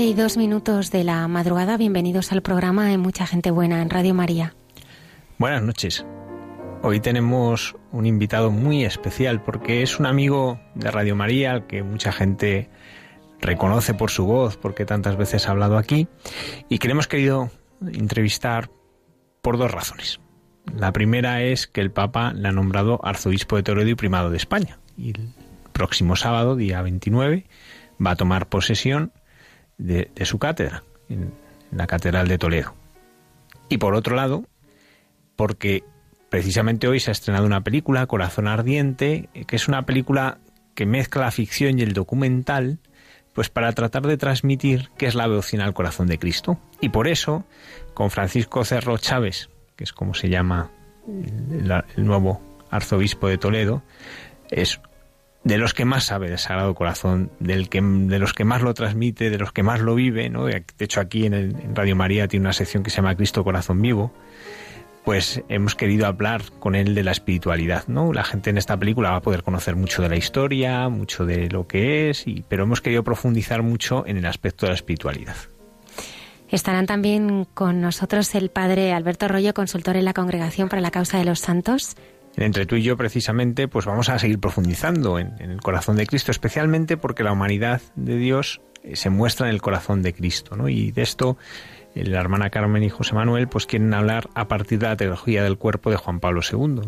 12 y dos minutos de la madrugada, bienvenidos al programa de Mucha Gente Buena en Radio María. Buenas noches. Hoy tenemos un invitado muy especial porque es un amigo de Radio María al que mucha gente reconoce por su voz, porque tantas veces ha hablado aquí, y que le hemos querido entrevistar por dos razones. La primera es que el Papa le ha nombrado arzobispo de Toledo y primado de España. Y el próximo sábado, día 29, va a tomar posesión de, su cátedra, en, la Catedral de Toledo. Y por otro lado, porque precisamente hoy se ha estrenado una película, Corazón Ardiente, que es una película que mezcla la ficción y el documental, pues para tratar de transmitir qué es la devoción al corazón de Cristo. Y por eso, con Francisco Cerro Chávez, que es como se llama el, el nuevo arzobispo de Toledo, es de los que más sabe del Sagrado Corazón, del que, de los que más lo transmite, de los que más lo vive, ¿no? De hecho, aquí en, Radio María tiene una sección que se llama Cristo Corazón Vivo, pues hemos querido hablar con él de la espiritualidad, ¿no? La gente en esta película va a poder conocer mucho de la historia, mucho de lo que es, y, pero hemos querido profundizar mucho en el aspecto de la espiritualidad. Estarán también con nosotros el padre Alberto Rollo, consultor en la Congregación para la Causa de los Santos, entre tú y yo precisamente pues vamos a seguir profundizando en, el corazón de Cristo, especialmente porque la humanidad de Dios eh, se muestra en el corazón de Cristo, ¿no? Y de esto eh, la hermana Carmen y José Manuel pues quieren hablar a partir de la teología del cuerpo de Juan Pablo II.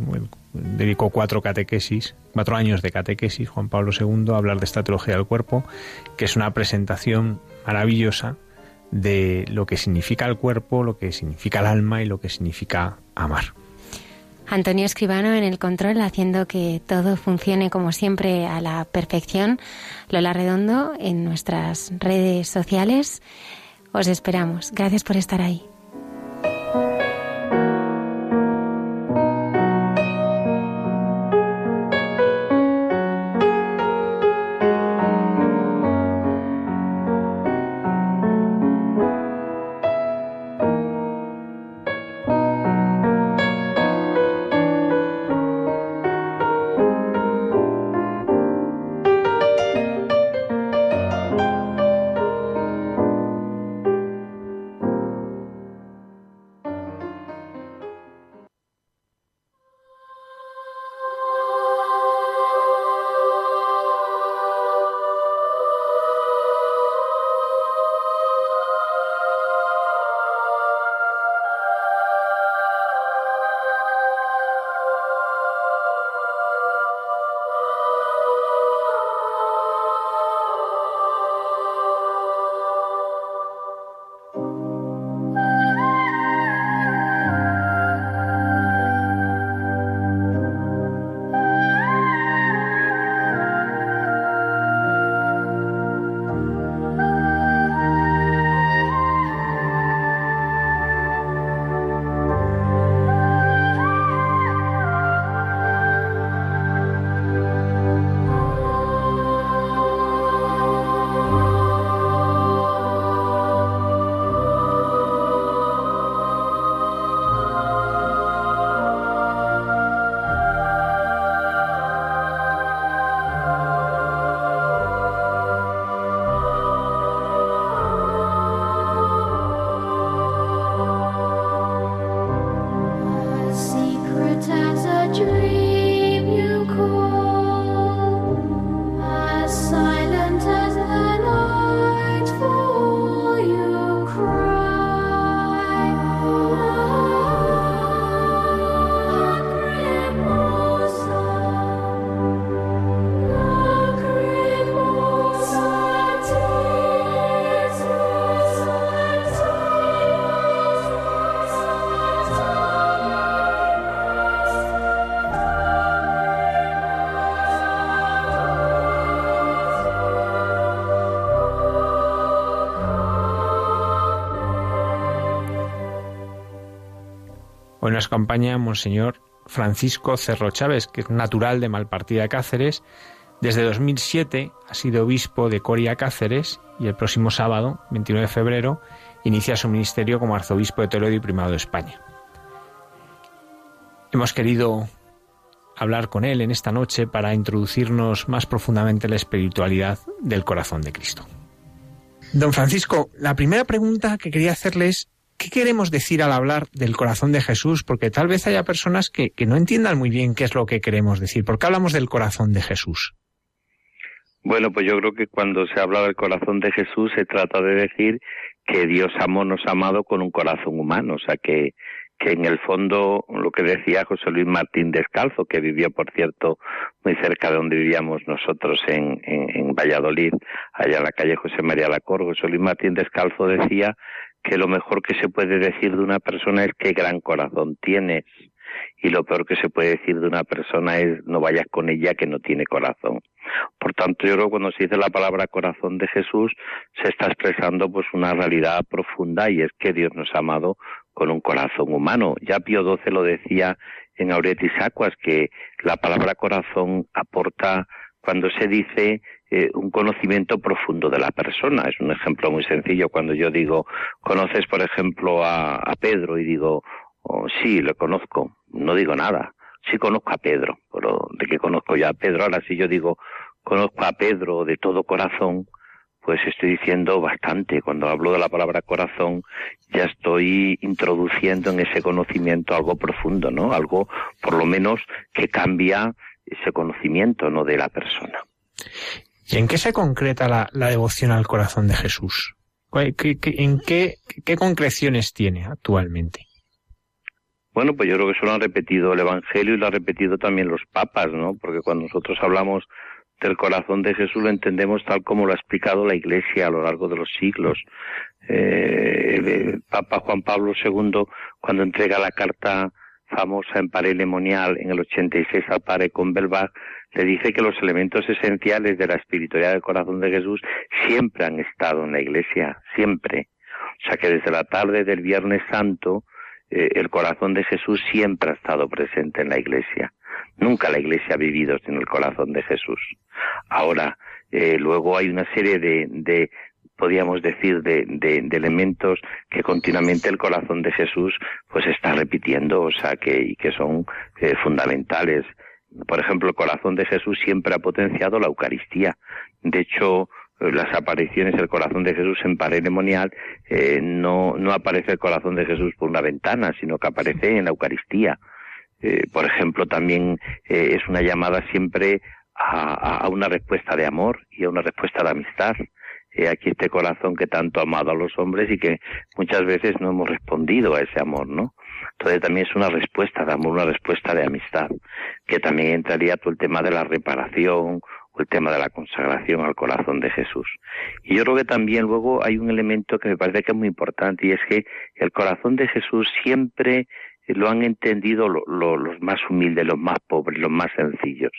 Dedicó cuatro catequesis, cuatro años de catequesis Juan Pablo II a hablar de esta teología del cuerpo, que es una presentación maravillosa de lo que significa el cuerpo, lo que significa el alma y lo que significa amar. Antonio Escribano en el control, haciendo que todo funcione como siempre a la perfección. Lola Redondo en nuestras redes sociales. Os esperamos. Gracias por estar ahí. Nos acompaña Monseñor Francisco Cerro Chávez, que es natural de Malpartida Cáceres. Desde 2007 ha sido obispo de Coria Cáceres y el próximo sábado, 29 de febrero, inicia su ministerio como arzobispo de Toledo y primado de España. Hemos querido hablar con él en esta noche para introducirnos más profundamente en la espiritualidad del corazón de Cristo. Don Francisco, la primera pregunta que quería hacerle es, ¿qué queremos decir al hablar del corazón de Jesús? Porque tal vez haya personas que, no entiendan muy bien qué es lo que queremos decir. ¿Por qué hablamos del corazón de Jesús? Bueno, pues yo creo que cuando se habla del corazón de Jesús se trata de decir que Dios amó, nos ha amado con un corazón humano, o sea que que en el fondo lo que decía José Luis Martín Descalzo, que vivió, por cierto, muy cerca de donde vivíamos nosotros en, en, Valladolid, allá en la calle José María Lacor, José Luis Martín Descalzo decía que lo mejor que se puede decir de una persona es qué gran corazón tienes y lo peor que se puede decir de una persona es no vayas con ella que no tiene corazón. Por tanto, yo creo que cuando se dice la palabra corazón de Jesús, se está expresando pues una realidad profunda y es que Dios nos ha amado con un corazón humano. Ya Pío XII lo decía en Auretis Aquas, que la palabra corazón aporta cuando se dice eh, un conocimiento profundo de la persona. Es un ejemplo muy sencillo. Cuando yo digo, conoces, por ejemplo, a, Pedro y digo, oh, sí, lo conozco, no digo nada. Sí conozco a Pedro, pero de que conozco ya a Pedro. Ahora si yo digo, conozco a Pedro de todo corazón, pues estoy diciendo bastante. Cuando hablo de la palabra corazón, ya estoy introduciendo en ese conocimiento algo profundo, ¿no? Algo, por lo menos, que cambia ese conocimiento, ¿no? De la persona. ¿Y en qué se concreta la, devoción al corazón de Jesús? ¿En qué, qué concreciones tiene actualmente? Bueno, pues yo creo que eso lo han repetido el Evangelio y lo han repetido también los papas, ¿no? Porque cuando nosotros hablamos del corazón de Jesús lo entendemos tal como lo ha explicado la Iglesia a lo largo de los siglos. Eh, el Papa Juan Pablo II, cuando entrega la carta famosa en Parelemonial en el 86 al padre Convelbach, le dice que los elementos esenciales de la espiritualidad del corazón de Jesús siempre han estado en la Iglesia, siempre. O sea que desde la tarde del Viernes Santo, eh, el corazón de Jesús siempre ha estado presente en la Iglesia. Nunca la Iglesia ha vivido sin el corazón de Jesús. Ahora, eh, luego hay una serie de podríamos decir, de, de, elementos que continuamente el corazón de Jesús pues está repitiendo, o sea, que, y que son eh, fundamentales. Por ejemplo, el corazón de Jesús siempre ha potenciado la Eucaristía. De hecho, las apariciones del corazón de Jesús en paredemonial eh, no, no aparece el corazón de Jesús por una ventana, sino que aparece en la Eucaristía. Eh, por ejemplo, también eh, es una llamada siempre a, una respuesta de amor y a una respuesta de amistad. Eh, aquí este corazón que tanto ha amado a los hombres y que muchas veces no hemos respondido a ese amor, ¿no? Entonces también es una respuesta de amor, una respuesta de amistad, que también entraría todo el tema de la reparación o el tema de la consagración al corazón de Jesús. Y yo creo que también luego hay un elemento que me parece que es muy importante y es que el corazón de Jesús siempre lo han entendido los más humildes, los más pobres, los más sencillos.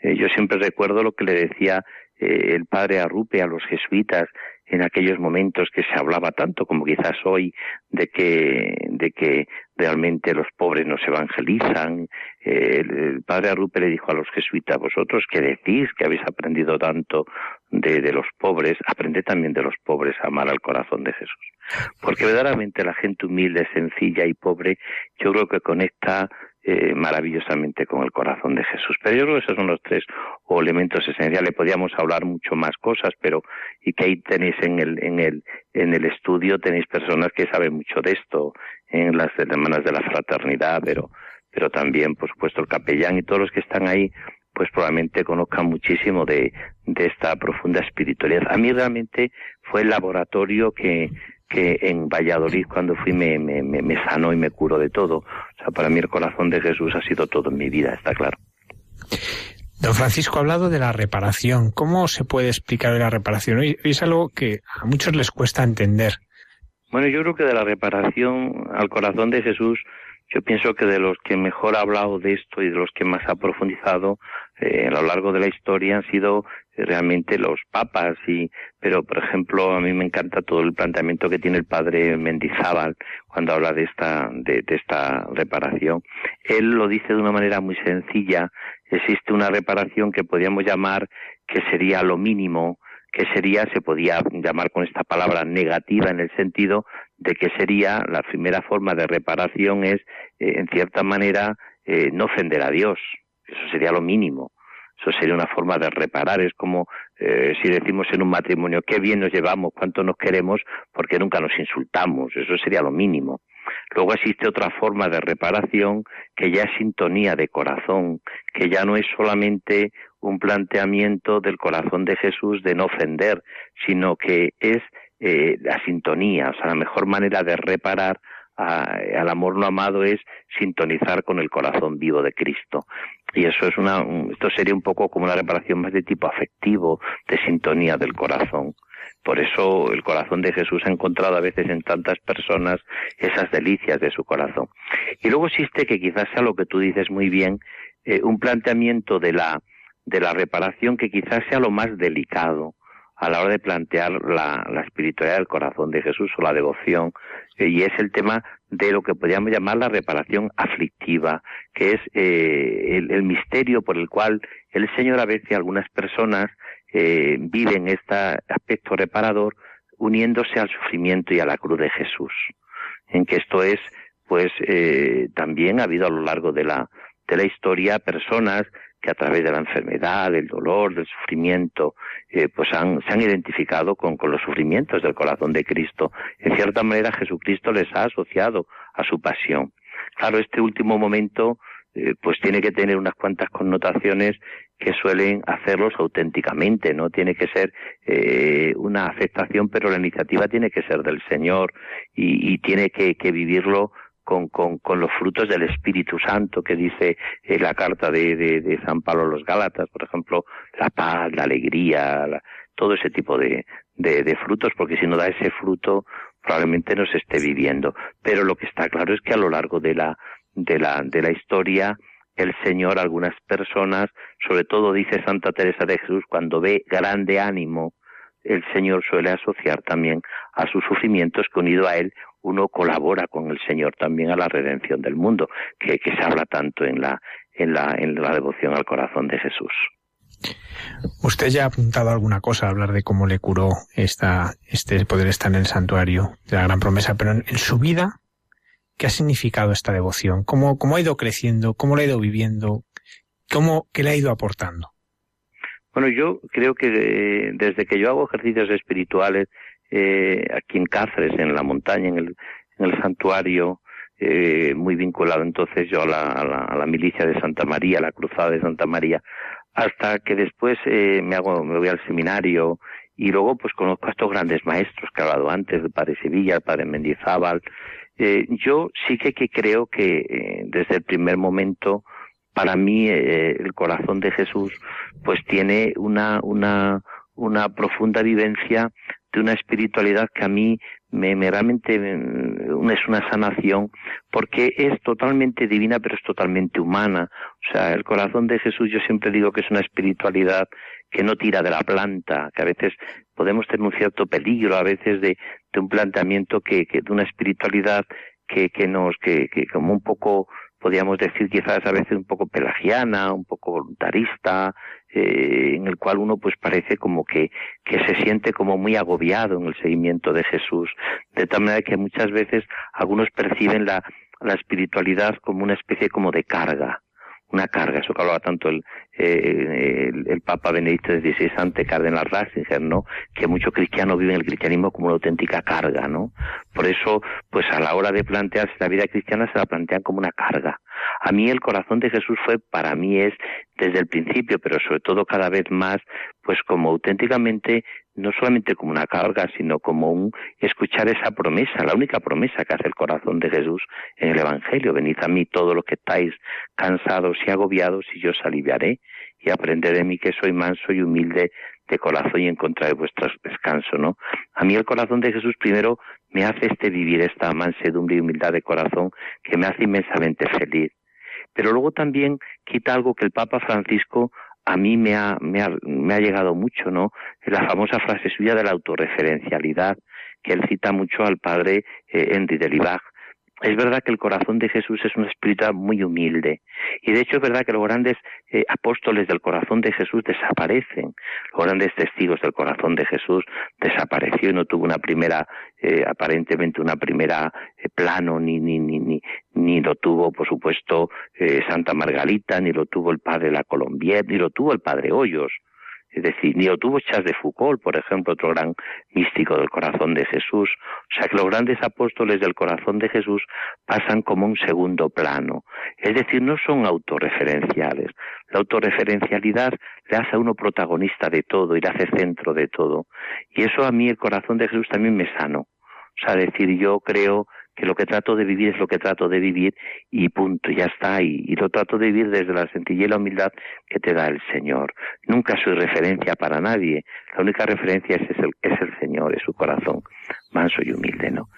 Eh, yo siempre recuerdo lo que le decía eh, el padre Arrupe a los jesuitas en aquellos momentos que se hablaba tanto como quizás hoy de que de que realmente los pobres no se evangelizan. Eh, el, padre Arrupe le dijo a los jesuitas vosotros que decís que habéis aprendido tanto de, de los pobres aprended también de los pobres a amar al corazón de Jesús porque verdaderamente la gente humilde sencilla y pobre yo creo que conecta eh, maravillosamente con el corazón de Jesús. Pero yo creo que esos son los tres elementos esenciales. Podríamos hablar mucho más cosas, pero y que ahí tenéis en el, en el, en el estudio tenéis personas que saben mucho de esto, en las hermanas de la fraternidad, pero, pero también, por supuesto, el capellán y todos los que están ahí, pues probablemente conozcan muchísimo de, de esta profunda espiritualidad. A mí realmente fue el laboratorio que, que en Valladolid cuando fui me, me, me, sanó y me curó de todo. O sea, para mí el corazón de Jesús ha sido todo en mi vida, está claro. Don Francisco ha hablado de la reparación. ¿Cómo se puede explicar la reparación? Es algo que a muchos les cuesta entender. Bueno, yo creo que de la reparación al corazón de Jesús Yo pienso que de los que mejor ha hablado de esto y de los que más ha profundizado eh, a lo largo de la historia han sido realmente los papas y pero por ejemplo a mí me encanta todo el planteamiento que tiene el padre Mendizábal cuando habla de esta de, esta reparación él lo dice de una manera muy sencilla existe una reparación que podríamos llamar que sería lo mínimo que sería, se podía llamar con esta palabra negativa en el sentido de que sería la primera forma de reparación es, eh, en cierta manera, eh, no ofender a Dios. Eso sería lo mínimo. Eso sería una forma de reparar. Es como eh, si decimos en un matrimonio, qué bien nos llevamos, cuánto nos queremos, porque nunca nos insultamos. Eso sería lo mínimo. Luego existe otra forma de reparación que ya es sintonía de corazón, que ya no es solamente un planteamiento del corazón de Jesús de no ofender, sino que es eh, la sintonía, o sea, la mejor manera de reparar al amor no amado es sintonizar con el corazón vivo de Cristo. Y eso es una, esto sería un poco como una reparación más de tipo afectivo, de sintonía del corazón. Por eso el corazón de Jesús ha encontrado a veces en tantas personas esas delicias de su corazón. Y luego existe que quizás sea lo que tú dices muy bien, eh, un planteamiento de la, de la reparación que quizás sea lo más delicado a la hora de plantear la, la espiritualidad del corazón de Jesús o la devoción, eh, y es el tema de lo que podríamos llamar la reparación aflictiva, que es eh, el, el, misterio por el cual el Señor a veces algunas personas eh, viven este aspecto reparador uniéndose al sufrimiento y a la cruz de Jesús, en que esto es, pues, eh, también ha habido a lo largo de la, de la historia personas que a través de la enfermedad, del dolor, del sufrimiento, eh, pues han, se han identificado con, con, los sufrimientos del corazón de Cristo. En cierta manera Jesucristo les ha asociado a su pasión. Claro, este último momento eh, pues tiene que tener unas cuantas connotaciones que suelen hacerlos auténticamente, ¿no? Tiene que ser eh, una aceptación, pero la iniciativa tiene que ser del Señor y, y tiene que, que vivirlo con, con, los frutos del Espíritu Santo que dice eh, la carta de, de, de, San Pablo a los Gálatas, por ejemplo, la paz, la alegría, todo ese tipo de, de, frutos, porque si no da ese fruto probablemente no se esté viviendo. Pero lo que está claro es que a lo largo de la, de la, de la historia, el Señor, algunas personas, sobre todo dice Santa Teresa de Jesús, cuando ve grande ánimo, el Señor suele asociar también a sus sufrimientos que unido a Él uno colabora con el Señor también a la redención del mundo, que, que se habla tanto en la, en, la, en la devoción al corazón de Jesús. Usted ya ha apuntado alguna cosa, hablar de cómo le curó esta, este poder estar en el santuario de la gran promesa, pero en, en su vida, ¿qué ha significado esta devoción? ¿Cómo, cómo ha ido creciendo? ¿Cómo la ha ido viviendo? ¿Cómo, ¿Qué le ha ido aportando? Bueno, yo creo que eh, desde que yo hago ejercicios espirituales, eh, aquí en Cáceres, en la montaña, en el, en el santuario, eh, muy vinculado entonces yo a la, a, la, a la, milicia de Santa María, la cruzada de Santa María, hasta que después eh, me hago, me voy al seminario y luego pues conozco a estos grandes maestros que he hablado antes, el padre Sevilla, el padre Mendizábal. Eh, yo sí que, que creo que eh, desde el primer momento para mí eh, el corazón de Jesús pues tiene una, una, una profunda vivencia de una espiritualidad que a mí me, me realmente mm, es una sanación porque es totalmente divina pero es totalmente humana. O sea, el corazón de Jesús yo siempre digo que es una espiritualidad que no tira de la planta, que a veces podemos tener un cierto peligro a veces de, de un planteamiento que, que de una espiritualidad que, que nos, que, que como un poco podríamos decir quizás a veces un poco pelagiana, un poco voluntarista, eh, en el cual uno pues parece como que, que se siente como muy agobiado en el seguimiento de Jesús, de tal manera que muchas veces algunos perciben la, la espiritualidad como una especie como de carga, una carga, eso que hablaba tanto el, eh, el, Papa Benedicto XVI ante Cardenal Ratzinger, ¿no? Que muchos cristianos viven el cristianismo como una auténtica carga, ¿no? Por eso, pues a la hora de plantearse la vida cristiana se la plantean como una carga. A mí el corazón de Jesús fue, para mí es desde el principio, pero sobre todo cada vez más, pues como auténticamente, no solamente como una carga, sino como un escuchar esa promesa, la única promesa que hace el corazón de Jesús en el Evangelio. Venid a mí todos los que estáis cansados y agobiados y yo os aliviaré y aprended de mí que soy manso y humilde de corazón y encontraré vuestro descanso, ¿no? A mí el corazón de Jesús primero me hace este vivir esta mansedumbre y humildad de corazón que me hace inmensamente feliz. Pero luego también quita algo que el Papa Francisco a mí me ha, me ha, me ha llegado mucho, ¿no? La famosa frase suya de la autorreferencialidad, que él cita mucho al padre eh, Henry de Libach, es verdad que el corazón de Jesús es un espíritu muy humilde. Y de hecho es verdad que los grandes eh, apóstoles del corazón de Jesús desaparecen. Los grandes testigos del corazón de Jesús desapareció y no tuvo una primera, eh, aparentemente una primera eh, plano, ni, ni, ni, ni, ni lo tuvo, por supuesto, Santa Margarita, ni lo tuvo el padre La Colombier, ni lo tuvo el padre Hoyos. Es decir, ni tuvo Chas de Foucault, por ejemplo, otro gran místico del corazón de Jesús. O sea que los grandes apóstoles del corazón de Jesús pasan como un segundo plano. Es decir, no son autorreferenciales. La autorreferencialidad le hace a uno protagonista de todo y le hace centro de todo. Y eso a mí el corazón de Jesús también me sano. O sea, decir, yo creo que lo que trato de vivir es lo que trato de vivir y punto, ya está, y, y, lo trato de vivir desde la sencillez y la humildad que te da el Señor. Nunca soy referencia para nadie, la única referencia es, el, es el Señor, es su corazón manso y humilde, ¿no?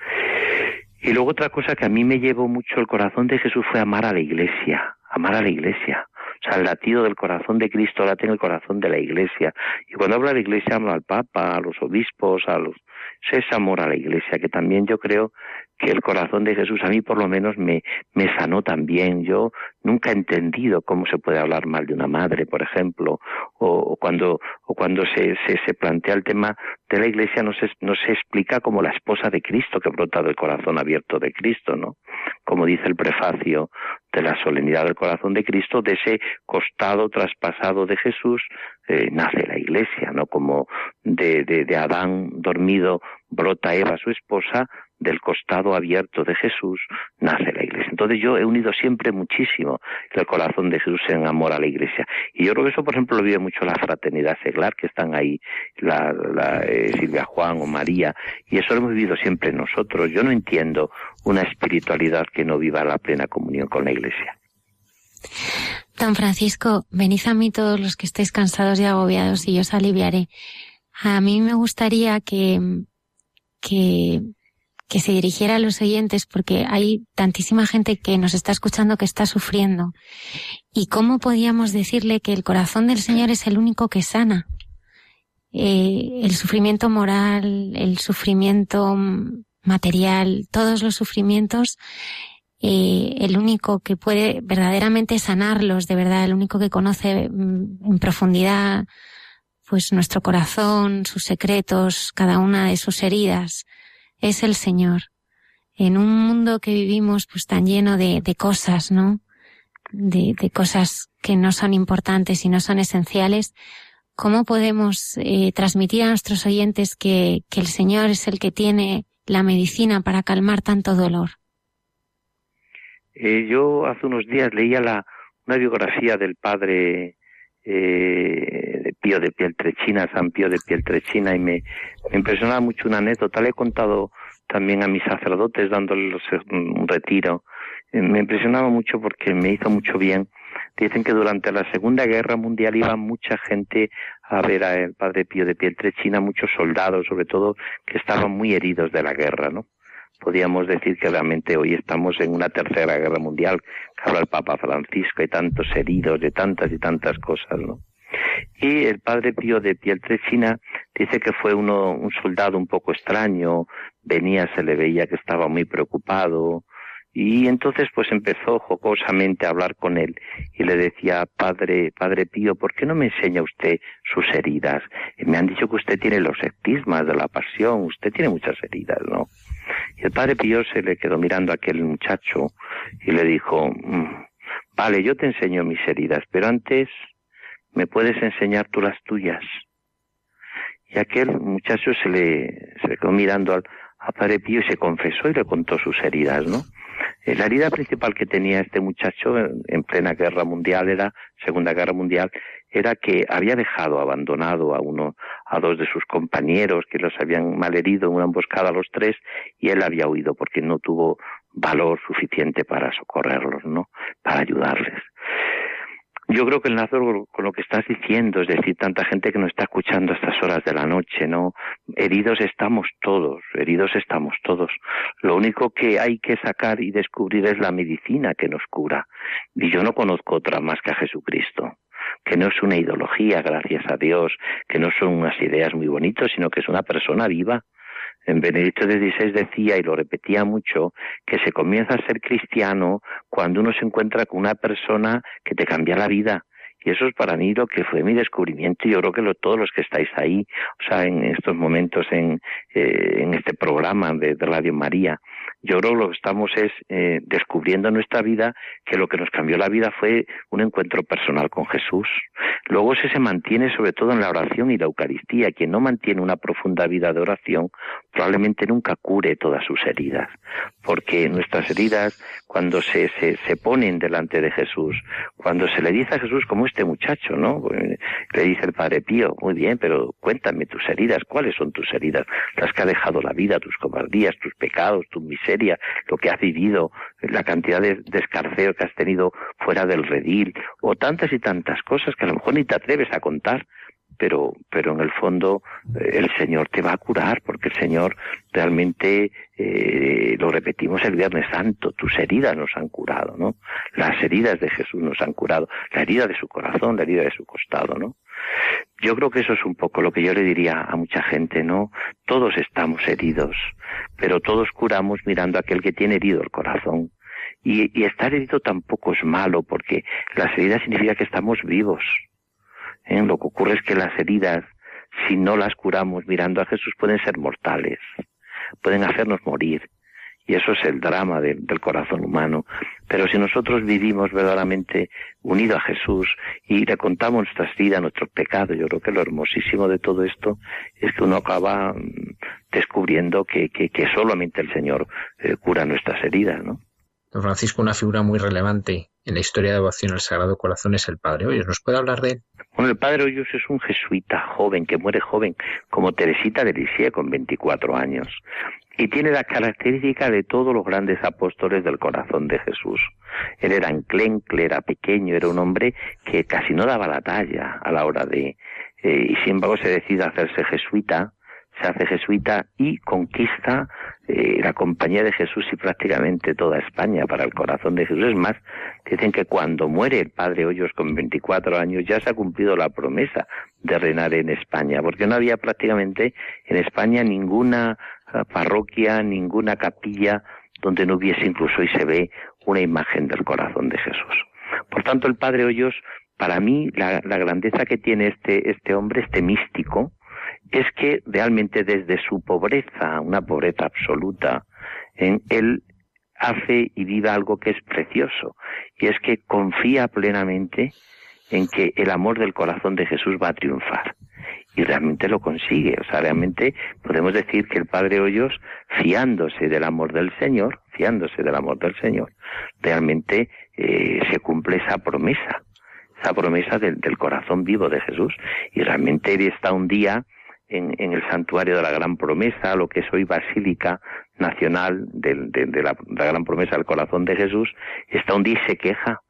Y luego otra cosa que a mí me llevó mucho el corazón de Jesús fue amar a la iglesia, amar a la iglesia. O sea, el latido del corazón de Cristo late en el corazón de la Iglesia. Y cuando habla de la Iglesia, habla al Papa, a los obispos, a los... Es amor a la Iglesia, que también yo creo que el corazón de Jesús a mí por lo menos me, me sanó también. Yo nunca he entendido cómo se puede hablar mal de una madre, por ejemplo, o, o cuando, o cuando se, se, se, plantea el tema de la iglesia no se, no se explica como la esposa de Cristo que brota del corazón abierto de Cristo, ¿no? Como dice el prefacio de la solemnidad del corazón de Cristo, de ese costado traspasado de Jesús eh, nace la iglesia, ¿no? Como de, de, de Adán dormido brota Eva, su esposa, del costado abierto de Jesús nace la iglesia. Entonces yo he unido siempre muchísimo el corazón de Jesús en amor a la iglesia. Y yo creo que eso, por ejemplo, lo vive mucho la fraternidad seglar, que están ahí la, la eh, Silvia Juan o María, y eso lo hemos vivido siempre nosotros. Yo no entiendo una espiritualidad que no viva la plena comunión con la iglesia. Don Francisco, venid a mí todos los que estéis cansados y agobiados y yo os aliviaré. A mí me gustaría que, que que se dirigiera a los oyentes porque hay tantísima gente que nos está escuchando que está sufriendo. ¿Y cómo podíamos decirle que el corazón del Señor es el único que sana? Eh, el sufrimiento moral, el sufrimiento material, todos los sufrimientos, eh, el único que puede verdaderamente sanarlos, de verdad, el único que conoce mm, en profundidad pues nuestro corazón, sus secretos, cada una de sus heridas, es el Señor. En un mundo que vivimos pues tan lleno de, cosas, ¿no? De, cosas que no son importantes y no son esenciales, ¿cómo podemos eh, transmitir a nuestros oyentes que, el Señor es el que tiene la medicina para calmar tanto dolor? Eh, yo hace unos días leía la, una biografía del padre eh, Pío de Pieltrechina, San Pío de Pieltrechina, y me, impresionaba mucho una anécdota. Le he contado también a mis sacerdotes dándoles un retiro. Eh, me impresionaba mucho porque me hizo mucho bien. Dicen que durante la Segunda Guerra Mundial iba mucha gente a ver al Padre Pío de Pieltrechina, muchos soldados, sobre todo, que estaban muy heridos de la guerra, ¿no? podríamos decir que realmente hoy estamos en una tercera guerra mundial, que habla el Papa Francisco, hay tantos heridos de tantas y tantas cosas, ¿no? Y el padre Pío de Pieltrechina dice que fue uno, un soldado un poco extraño, venía, se le veía que estaba muy preocupado, y entonces pues empezó jocosamente a hablar con él y le decía, Padre, Padre Pío, ¿por qué no me enseña usted sus heridas? Y me han dicho que usted tiene los estigmas de la pasión, usted tiene muchas heridas, ¿no? Y el padre Pío se le quedó mirando a aquel muchacho y le dijo, mm, vale, yo te enseño mis heridas, pero antes me puedes enseñar tú las tuyas. Y aquel muchacho se le, se quedó mirando al, a y se confesó y le contó sus heridas, ¿no? Eh, la herida principal que tenía este muchacho en plena guerra mundial era, Segunda Guerra Mundial, era que había dejado abandonado a uno, a dos de sus compañeros que los habían malherido en una emboscada a los tres y él había huido porque no tuvo valor suficiente para socorrerlos, ¿no? Para ayudarles. Yo creo que enlazo con lo que estás diciendo, es decir, tanta gente que nos está escuchando a estas horas de la noche, ¿no? Heridos estamos todos, heridos estamos todos. Lo único que hay que sacar y descubrir es la medicina que nos cura. Y yo no conozco otra más que a Jesucristo que no es una ideología, gracias a Dios, que no son unas ideas muy bonitas, sino que es una persona viva. En Benedicto XVI decía, y lo repetía mucho, que se comienza a ser cristiano cuando uno se encuentra con una persona que te cambia la vida, y eso es para mí lo que fue mi descubrimiento. Yo creo que lo, todos los que estáis ahí, o sea, en estos momentos en, eh, en este programa de, Radio María, yo creo que lo que estamos es eh, descubriendo nuestra vida que lo que nos cambió la vida fue un encuentro personal con Jesús. Luego ese se mantiene sobre todo en la oración y la Eucaristía. Quien no mantiene una profunda vida de oración probablemente nunca cure todas sus heridas, porque nuestras heridas cuando se, se, se ponen delante de Jesús, cuando se le dice a Jesús como este muchacho, ¿no? Le dice el Padre Pío, muy bien, pero cuéntame tus heridas, ¿cuáles son tus heridas? Las que ha dejado la vida, tus cobardías, tus pecados, tu lo que has vivido, la cantidad de descarceo que has tenido fuera del redil, o tantas y tantas cosas que a lo mejor ni te atreves a contar, pero, pero en el fondo eh, el Señor te va a curar, porque el Señor realmente, eh, lo repetimos el Viernes Santo, tus heridas nos han curado, ¿no? Las heridas de Jesús nos han curado, la herida de su corazón, la herida de su costado, ¿no? Yo creo que eso es un poco lo que yo le diría a mucha gente, ¿no? Todos estamos heridos, pero todos curamos mirando a aquel que tiene herido el corazón. Y, estar herido tampoco es malo, porque las heridas significa que estamos vivos, ¿eh? Lo que ocurre es que las heridas, si no las curamos mirando a Jesús, pueden ser mortales, pueden hacernos morir. Y eso es el drama del corazón humano. Pero si nosotros vivimos verdaderamente unido a Jesús y le contamos nuestras vidas, nuestros pecados, yo creo que lo hermosísimo de todo esto es que uno acaba mm, descubriendo que, que, solamente el Señor eh, cura nuestras heridas, ¿no? Don Francisco, una figura muy relevante en la historia de devoción al Sagrado Corazón es el Padre Hoyos. ¿Nos puede hablar de él? Bueno, el Padre Hoyos es un jesuita joven, que muere joven, como Teresita de Lisieux con 24 años. Y tiene la característica de todos los grandes apóstoles del corazón de Jesús. Él era enclencle, era pequeño, era un hombre que casi no daba la talla a la hora de... Eh, y sin embargo se decide hacerse jesuita, se hace jesuita y conquista eh, la compañía de Jesús y prácticamente toda España para el corazón de Jesús. Es más, dicen que cuando muere el padre Hoyos con 24 años ya se ha cumplido la promesa de reinar en España, porque no había prácticamente en España ninguna eh, parroquia, ninguna capilla donde no hubiese incluso y se ve una imagen del corazón de Jesús. Por tanto, el padre Hoyos, para mí, la, la grandeza que tiene este, este hombre, este místico, es que realmente desde su pobreza, una pobreza absoluta, en él hace y vive algo que es precioso, y es que confía plenamente en que el amor del corazón de Jesús va a triunfar. Y realmente lo consigue. O sea, realmente podemos decir que el Padre Hoyos, fiándose del amor del Señor, fiándose del amor del Señor, realmente eh, se cumple esa promesa, esa promesa del, del corazón vivo de Jesús. Y realmente él está un día en, el santuario de la Gran Promesa, lo que es hoy Basílica Nacional de, la, Gran Promesa del Corazón de Jesús, está un día y se queja,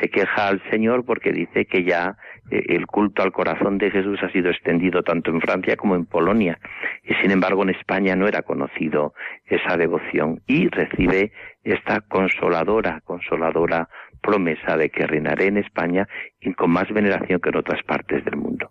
se queja al Señor porque dice que ya eh, el culto al corazón de Jesús ha sido extendido tanto en Francia como en Polonia y sin embargo en España no era conocido esa devoción y recibe esta consoladora, consoladora promesa de que reinaré en España y con más veneración que en otras partes del mundo.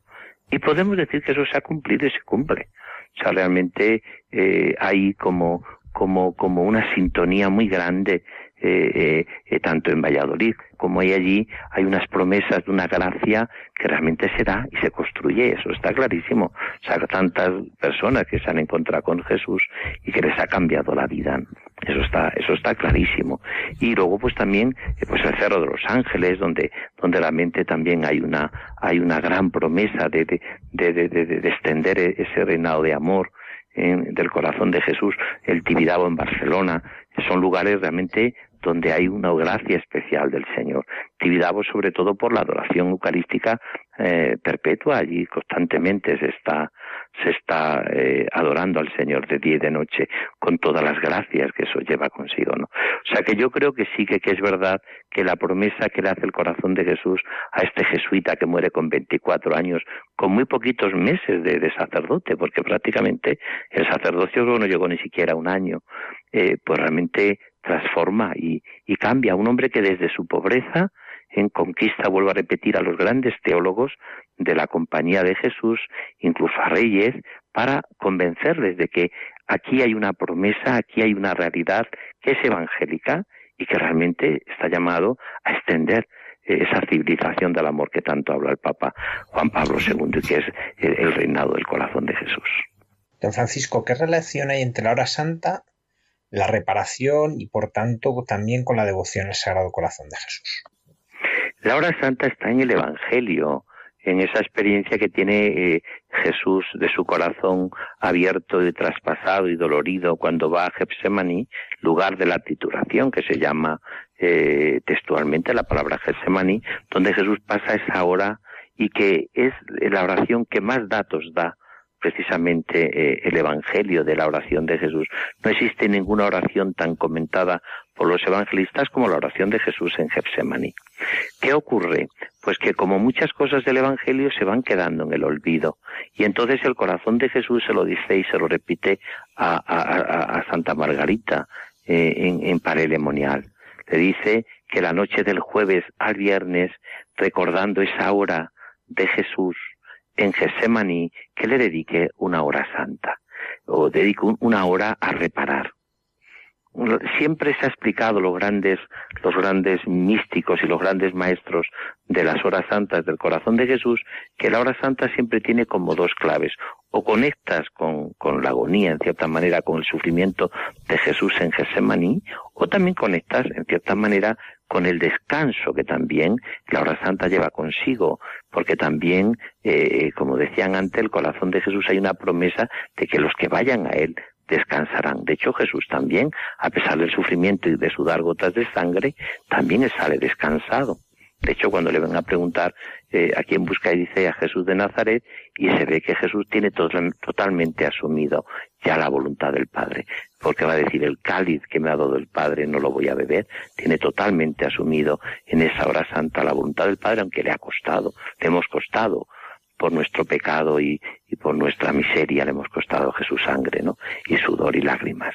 Y podemos decir que eso se ha cumplido y se cumple. O sea, realmente eh, hay como, como, como una sintonía muy grande eh, eh, eh, tanto en Valladolid como hay allí, hay unas promesas de una gracia que realmente se da y se construye, eso está clarísimo. O sea, tantas personas que se han encontrado con Jesús y que les ha cambiado la vida. Eso está, eso está clarísimo. Y luego pues también, eh, pues el Cerro de los Ángeles, donde, donde realmente también hay una, hay una gran promesa de, de, de, de, de extender e-, ese reinado de amor del corazón de Jesús, el Tibidabo en Barcelona, son lugares realmente donde hay una gracia especial del Señor. Tibidabo sobre todo por la adoración eucarística eh, perpetua, allí constantemente se está, se está eh, adorando al Señor de día y de noche con todas las gracias que eso lleva consigo, ¿no? O sea que yo creo que sí que, que es verdad que la promesa que le hace el corazón de Jesús a este jesuita que muere con 24 años, con muy poquitos meses de, sacerdote, porque prácticamente el sacerdocio no llegó ni siquiera a un año, eh, pues realmente transforma y, y cambia. Un hombre que desde su pobreza en conquista, vuelvo a repetir, a los grandes teólogos de la compañía de Jesús, incluso a reyes, para convencerles de que aquí hay una promesa, aquí hay una realidad que es evangélica y que realmente está llamado a extender eh, esa civilización del amor que tanto habla el Papa Juan Pablo II y que es el, reinado del corazón de Jesús. Don Francisco, ¿qué relación hay entre la hora santa, la reparación y por tanto también con la devoción al Sagrado Corazón de Jesús? La hora santa está en el Evangelio, en esa experiencia que tiene eh, Jesús de su corazón abierto y traspasado y dolorido cuando va a Getsemaní, lugar de la titulación que se llama eh, textualmente la palabra Getsemaní, donde Jesús pasa esa hora y que es la oración que más datos da precisamente eh, el Evangelio de la oración de Jesús. No existe ninguna oración tan comentada por los evangelistas como la oración de Jesús en Getsemaní. ¿Qué ocurre? Pues que como muchas cosas del Evangelio se van quedando en el olvido. Y entonces el corazón de Jesús se lo dice y se lo repite a, Santa Margarita eh, en, en Parelemonial. Le dice que la noche del jueves al viernes, recordando esa hora de Jesús en Getsemaní, que le dedique una hora santa o dedique una hora a reparar siempre se ha explicado los grandes, los grandes místicos y los grandes maestros de las horas santas del corazón de Jesús, que la hora santa siempre tiene como dos claves. O conectas con, con la agonía, en cierta manera, con el sufrimiento de Jesús en Getsemaní, o también conectas, en cierta manera, con el descanso que también la hora santa lleva consigo, porque también, eh, como decían antes, el corazón de Jesús hay una promesa de que los que vayan a Él descansarán. De hecho, Jesús también, a pesar del sufrimiento y de sudar gotas de sangre, también sale descansado. De hecho, cuando le ven a preguntar eh, a quién busca, y dice a Jesús de Nazaret, y se ve que Jesús tiene totalmente asumido ya la voluntad del Padre. Porque va a decir, el cáliz que me ha dado el Padre no lo voy a beber. Tiene totalmente asumido en esa hora santa la voluntad del Padre, aunque le ha costado, le hemos costado por nuestro pecado y, por nuestra miseria le hemos costado Jesús sangre, ¿no? Y sudor y lágrimas.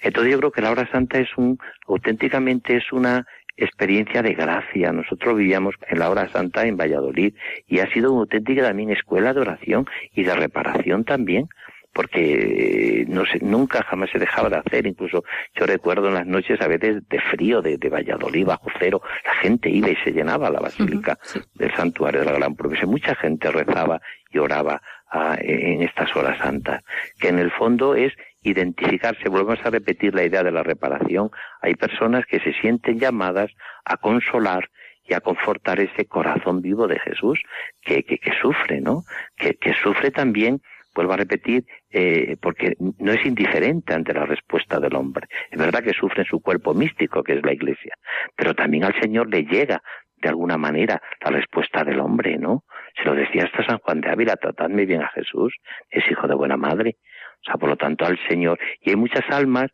Entonces yo creo que la hora santa es un, auténticamente es una experiencia de gracia. Nosotros vivíamos en la hora santa en Valladolid y ha sido una auténtica también escuela de oración y de reparación también porque no sé, nunca jamás se dejaba de hacer, incluso yo recuerdo en las noches a veces de frío, de, de Valladolid bajo cero, la gente iba y se llenaba la basílica del santuario de la Gran Promesa, mucha gente rezaba y oraba ah, en estas horas santas, que en el fondo es identificarse, volvemos a repetir la idea de la reparación, hay personas que se sienten llamadas a consolar y a confortar ese corazón vivo de Jesús que, que, que sufre, ¿no? Que, que sufre también vuelvo a repetir, eh, porque no es indiferente ante la respuesta del hombre. Es verdad que sufre en su cuerpo místico, que es la iglesia, pero también al Señor le llega de alguna manera la respuesta del hombre, ¿no? Se lo decía hasta San Juan de Ávila, tratadme bien a Jesús, es hijo de buena madre. O sea, por lo tanto al Señor. Y hay muchas almas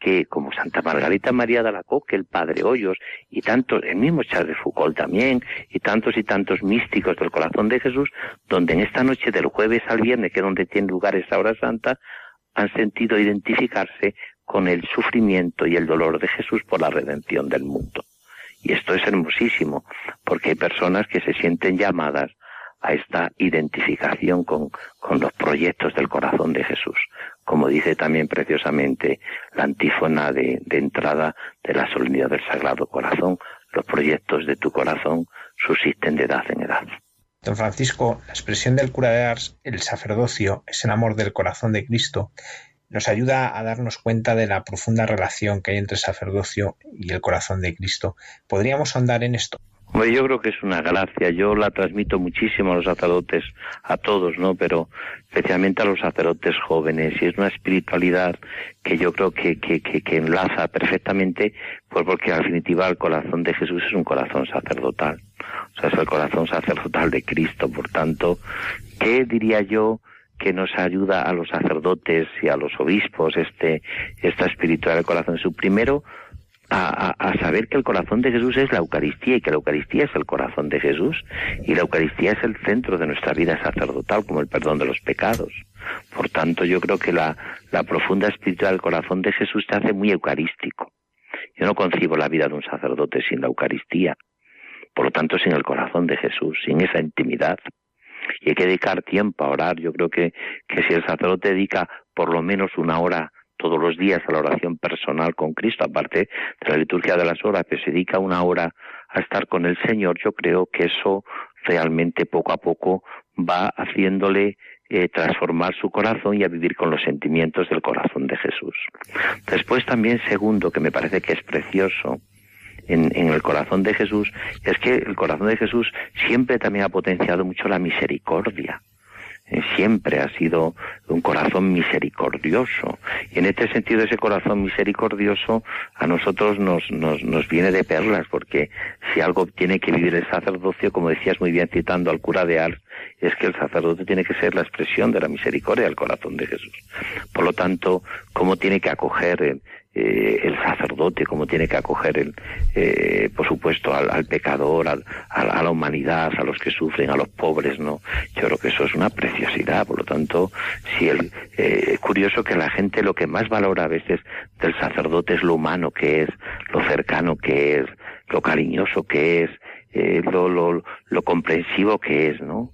que, como Santa Margarita María de Alacoque, el Padre Hoyos, y tantos, el mismo Charles Foucault también, y tantos y tantos místicos del corazón de Jesús, donde en esta noche del jueves al viernes, que es donde tiene lugar esta hora santa, han sentido identificarse con el sufrimiento y el dolor de Jesús por la redención del mundo. Y esto es hermosísimo, porque hay personas que se sienten llamadas a esta identificación con, con los proyectos del corazón de Jesús como dice también preciosamente la antífona de, entrada de la solemnidad del Sagrado Corazón, los proyectos de tu corazón subsisten de edad en edad. Don Francisco, la expresión del cura de Ars, el sacerdocio, es el amor del corazón de Cristo, nos ayuda a darnos cuenta de la profunda relación que hay entre el sacerdocio y el corazón de Cristo. ¿Podríamos ahondar en esto? Bueno, yo creo que es una gracia, yo la transmito muchísimo a los sacerdotes, a todos, ¿no? Pero especialmente a los sacerdotes jóvenes, y es una espiritualidad que yo creo que, que, que, enlaza perfectamente, pues porque al definitiva el corazón de Jesús es un corazón sacerdotal, o sea, es el corazón sacerdotal de Cristo, por tanto, ¿qué diría yo que nos ayuda a los sacerdotes y a los obispos este esta espiritual del corazón Jesús. Primero, a, a, saber que el corazón de Jesús es la Eucaristía y que la Eucaristía es el corazón de Jesús y la Eucaristía es el centro de nuestra vida sacerdotal como el perdón de los pecados. Por tanto, yo creo que la, la profunda espiritual del corazón de Jesús te hace muy eucarístico. Yo no concibo la vida de un sacerdote sin la Eucaristía, por lo tanto sin el corazón de Jesús, sin esa intimidad. Y hay que dedicar tiempo a orar. Yo creo que, que si el sacerdote dedica por lo menos una hora todos los días a la oración personal con Cristo, aparte de la liturgia de las horas, que se dedica una hora a estar con el Señor, yo creo que eso realmente poco a poco va haciéndole eh, transformar su corazón y a vivir con los sentimientos del corazón de Jesús. Después también, segundo, que me parece que es precioso, en, en, el corazón de Jesús es que el corazón de Jesús siempre también ha potenciado mucho la misericordia. Eh, siempre ha sido un corazón misericordioso. Y en este sentido, ese corazón misericordioso a nosotros nos, nos, nos viene de perlas, porque si algo tiene que vivir el sacerdocio, como decías muy bien citando al cura de Ars, es que el sacerdote tiene que ser la expresión de la misericordia del corazón de Jesús. Por lo tanto, cómo tiene que acoger eh, el sacerdote, cómo tiene que acoger, el, eh, por supuesto, al, pecador, a la humanidad, a los que sufren, a los pobres, ¿no? Yo creo que eso es una preciosidad. Por lo tanto, si el, eh, curioso que la gente lo que más valora a veces del sacerdote es lo humano que es, lo cercano que es, lo cariñoso que es, eh, lo, lo, lo comprensivo que es, ¿no?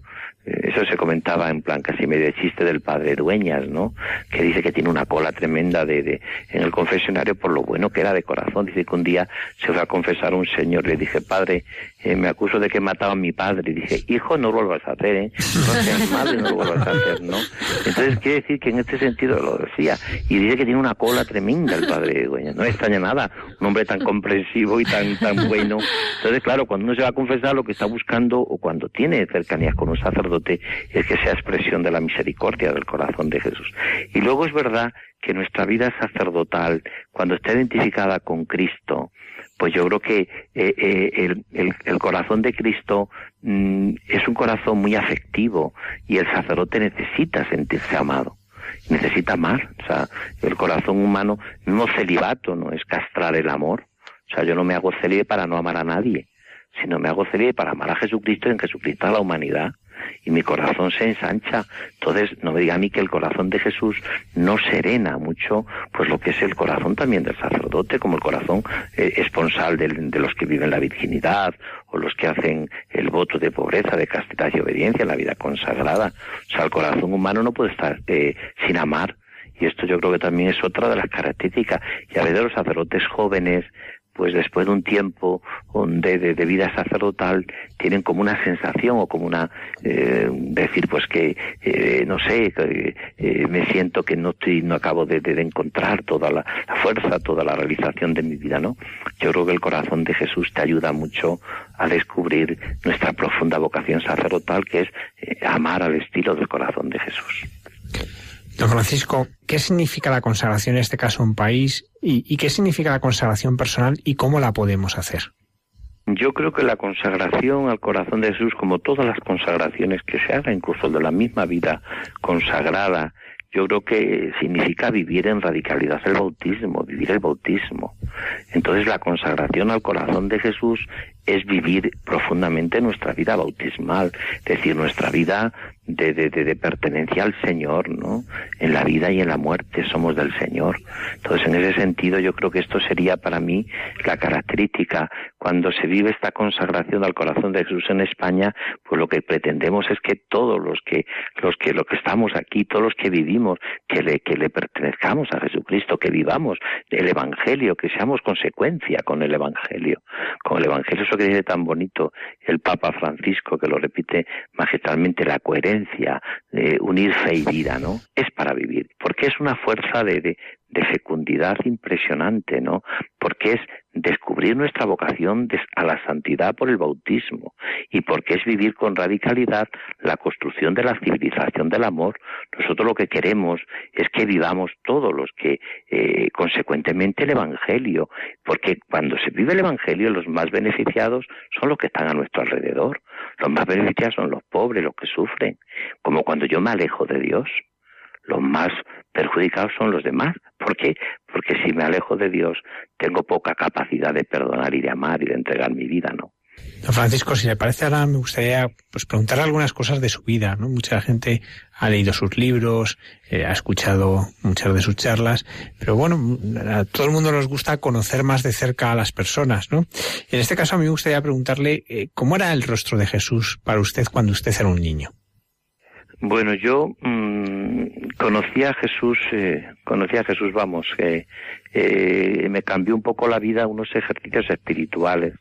Eso se comentaba en plan casi medio chiste del padre Dueñas, ¿no? Que dice que tiene una cola tremenda de, de, en el confesionario por lo bueno que era de corazón. Dice que un día se fue a confesar un señor, le dije, padre, eh, me acuso de que mataba a mi padre. Y dije, hijo, no lo vuelvas a hacer, ¿eh? No seas madre, no lo vuelvas a hacer, ¿no? Entonces quiere decir que en este sentido lo decía. Y dice que tiene una cola tremenda el padre Dueñas. No extraña nada, un hombre tan comprensivo y tan, tan bueno. Entonces, claro, cuando uno se va a confesar lo que está buscando o cuando tiene cercanías con un sacerdote, es que sea expresión de la misericordia del corazón de Jesús. Y luego es verdad que nuestra vida sacerdotal, cuando está identificada con Cristo, pues yo creo que eh, eh, el, corazón de Cristo mm, es un corazón muy afectivo y el sacerdote necesita sentirse amado necesita amar. O sea, el corazón humano, no celibato, no es castrar el amor. O sea, yo no me hago célibe para no amar a nadie, sino me hago célibe para amar a Jesucristo y en Jesucristo a la humanidad y mi corazón se ensancha. Entonces, no me diga a mí que el corazón de Jesús no serena mucho, pues lo que es el corazón también del sacerdote, como el corazón eh, esponsal de, los que viven la virginidad o los que hacen el voto de pobreza, de castidad y obediencia en la vida consagrada. O sea, el corazón humano no puede estar eh, sin amar. Y esto yo creo que también es otra de las características. Y a veces los sacerdotes jóvenes pues después de un tiempo de, de, vida sacerdotal tienen como una sensación o como una eh, decir pues que eh, no sé eh, me siento que no estoy no acabo de, de encontrar toda la, fuerza toda la realización de mi vida no yo creo que el corazón de Jesús te ayuda mucho a descubrir nuestra profunda vocación sacerdotal que es amar al estilo del corazón de Jesús Don Francisco, ¿qué significa la consagración en este caso un país y, qué significa la consagración personal y cómo la podemos hacer? Yo creo que la consagración al corazón de Jesús, como todas las consagraciones que se hagan, incluso de la misma vida consagrada, yo creo que significa vivir en radicalidad el bautismo, vivir el bautismo. Entonces la consagración al corazón de Jesús es vivir profundamente nuestra vida bautismal, es decir, nuestra vida de, de, pertenencia al Señor, ¿no? En la vida y en la muerte somos del Señor. Entonces, en ese sentido, yo creo que esto sería para mí la característica. Cuando se vive esta consagración al corazón de Jesús en España, pues lo que pretendemos es que todos los que, los que, los que estamos aquí, todos los que vivimos, que le, que le pertenezcamos a Jesucristo, que vivamos el Evangelio, que seamos consecuencia con el Evangelio. Con el Evangelio, que dice tan bonito el Papa Francisco, que lo repite magistralmente, la coherencia de unir fe y vida, ¿no? Es para vivir, porque es una fuerza de, de, fecundidad impresionante, ¿no? Porque es descubrir nuestra vocación a la santidad por el bautismo y porque es vivir con radicalidad la construcción de la civilización del amor. Nosotros lo que queremos es que vivamos todos los que, eh, consecuentemente, el Evangelio, porque cuando se vive el Evangelio, los más beneficiados son los que están a nuestro alrededor. Los más beneficiados son los pobres, los que sufren, como cuando yo me alejo de Dios los más perjudicados son los demás. ¿Por qué? Porque si me alejo de Dios, tengo poca capacidad de perdonar y de amar y de entregar mi vida, ¿no? Don Francisco, si le parece ahora me gustaría pues, preguntar algunas cosas de su vida, ¿no? Mucha gente ha leído sus libros, eh, ha escuchado muchas de sus charlas, pero bueno, a todo el mundo nos gusta conocer más de cerca a las personas, ¿no? En este caso a mí me gustaría preguntarle eh, cómo era el rostro de Jesús para usted cuando usted era un niño. Bueno, yo mmm, conocí a Jesús, eh, conocí a Jesús, vamos, eh, me cambió un poco la vida unos ejercicios espirituales.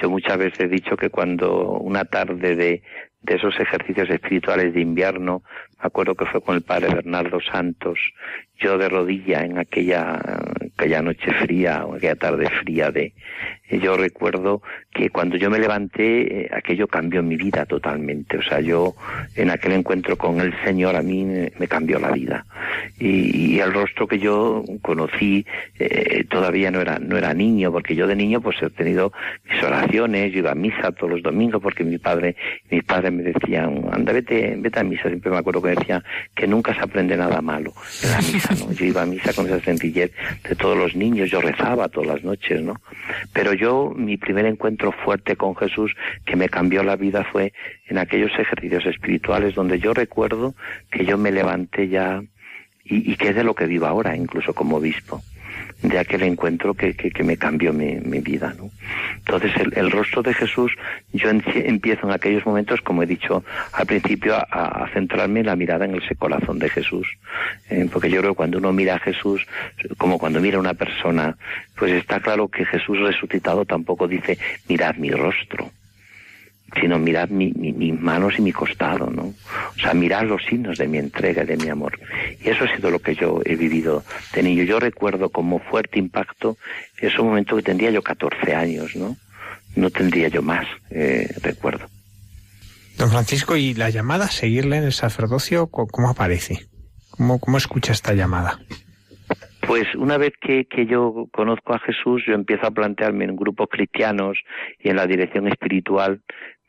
Yo muchas veces he dicho que cuando una tarde de, de esos ejercicios espirituales de invierno, me acuerdo que fue con el padre Bernardo Santos, yo de rodilla en aquella, aquella noche fría o aquella tarde fría de, yo recuerdo que cuando yo me levanté, eh, aquello cambió mi vida totalmente. O sea, yo en aquel encuentro con el Señor a mí me, cambió la vida. Y, el rostro que yo conocí eh, todavía no era, no era niño, porque yo de niño pues he tenido mis oraciones, yo iba a misa todos los domingos porque mi padre, mis padres me decían, anda, vete, vete a misa. Siempre me acuerdo que decían que nunca se aprende nada malo Yo iba a misa con esa sencillez de todos los niños, yo rezaba todas las noches, ¿no? Pero yo, mi primer encuentro fuerte con Jesús que me cambió la vida fue en aquellos ejercicios espirituales donde yo recuerdo que yo me levanté ya y, y que es de lo que vivo ahora, incluso como obispo de aquel encuentro que, que, me cambió mi, mi, vida. ¿no? Entonces, el, rostro de Jesús, yo empiezo en aquellos momentos, como he dicho al principio, a, centrarme la mirada en ese corazón de Jesús. Eh, porque yo creo que cuando uno mira a Jesús, como cuando mira a una persona, pues está claro que Jesús resucitado tampoco dice, mirad mi rostro sino mirad mi, mis manos y mi costado, ¿no? O sea, mirad los signos de mi entrega y de mi amor. Y eso ha sido lo que yo he vivido de niño. Yo recuerdo como fuerte impacto ese momento que tendría yo 14 años, ¿no? No tendría yo más, eh, recuerdo. Don Francisco, ¿y la llamada a seguirle en el sacerdocio, cómo aparece? ¿Cómo, cómo escucha esta llamada? Pues una vez que, que, yo conozco a Jesús, yo empiezo a plantearme en grupos cristianos y en la dirección espiritual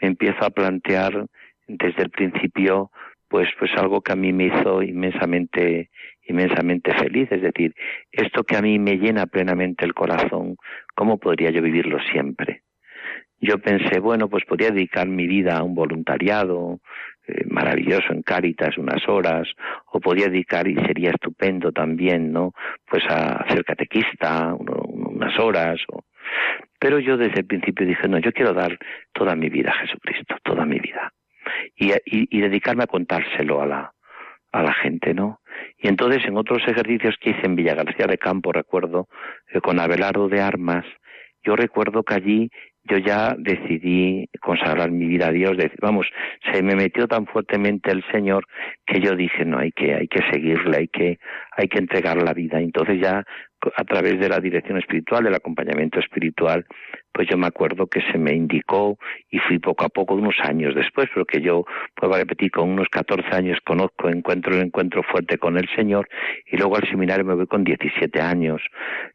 empiezo a plantear desde el principio pues pues algo que a mí me hizo inmensamente inmensamente feliz, es decir, esto que a mí me llena plenamente el corazón, ¿cómo podría yo vivirlo siempre? Yo pensé, bueno, pues podría dedicar mi vida a un voluntariado eh, maravilloso en Cáritas unas horas, o podría dedicar, y sería estupendo también, ¿no? Pues a ser catequista unas horas, o, pero yo desde el principio dije, no, yo quiero dar toda mi vida a Jesucristo, toda mi vida. Y, y, dedicarme a contárselo a la, gente, ¿no? Y entonces en otros ejercicios que hice en Villa García de Campo, recuerdo, eh, con Abelardo de Armas, yo recuerdo que allí yo ya decidí consagrar mi vida a Dios. Vamos, se me metió tan fuertemente el Señor que yo dije, no, hay que, hay que seguirle, hay que, hay que entregar la vida. Entonces ya a través de la dirección espiritual, del acompañamiento espiritual, pues yo me acuerdo que se me indicó y fui poco a poco, unos años después, porque yo, puedo repetir, con unos 14 años conozco, encuentro el encuentro fuerte con el Señor y luego al seminario me voy con 17 años.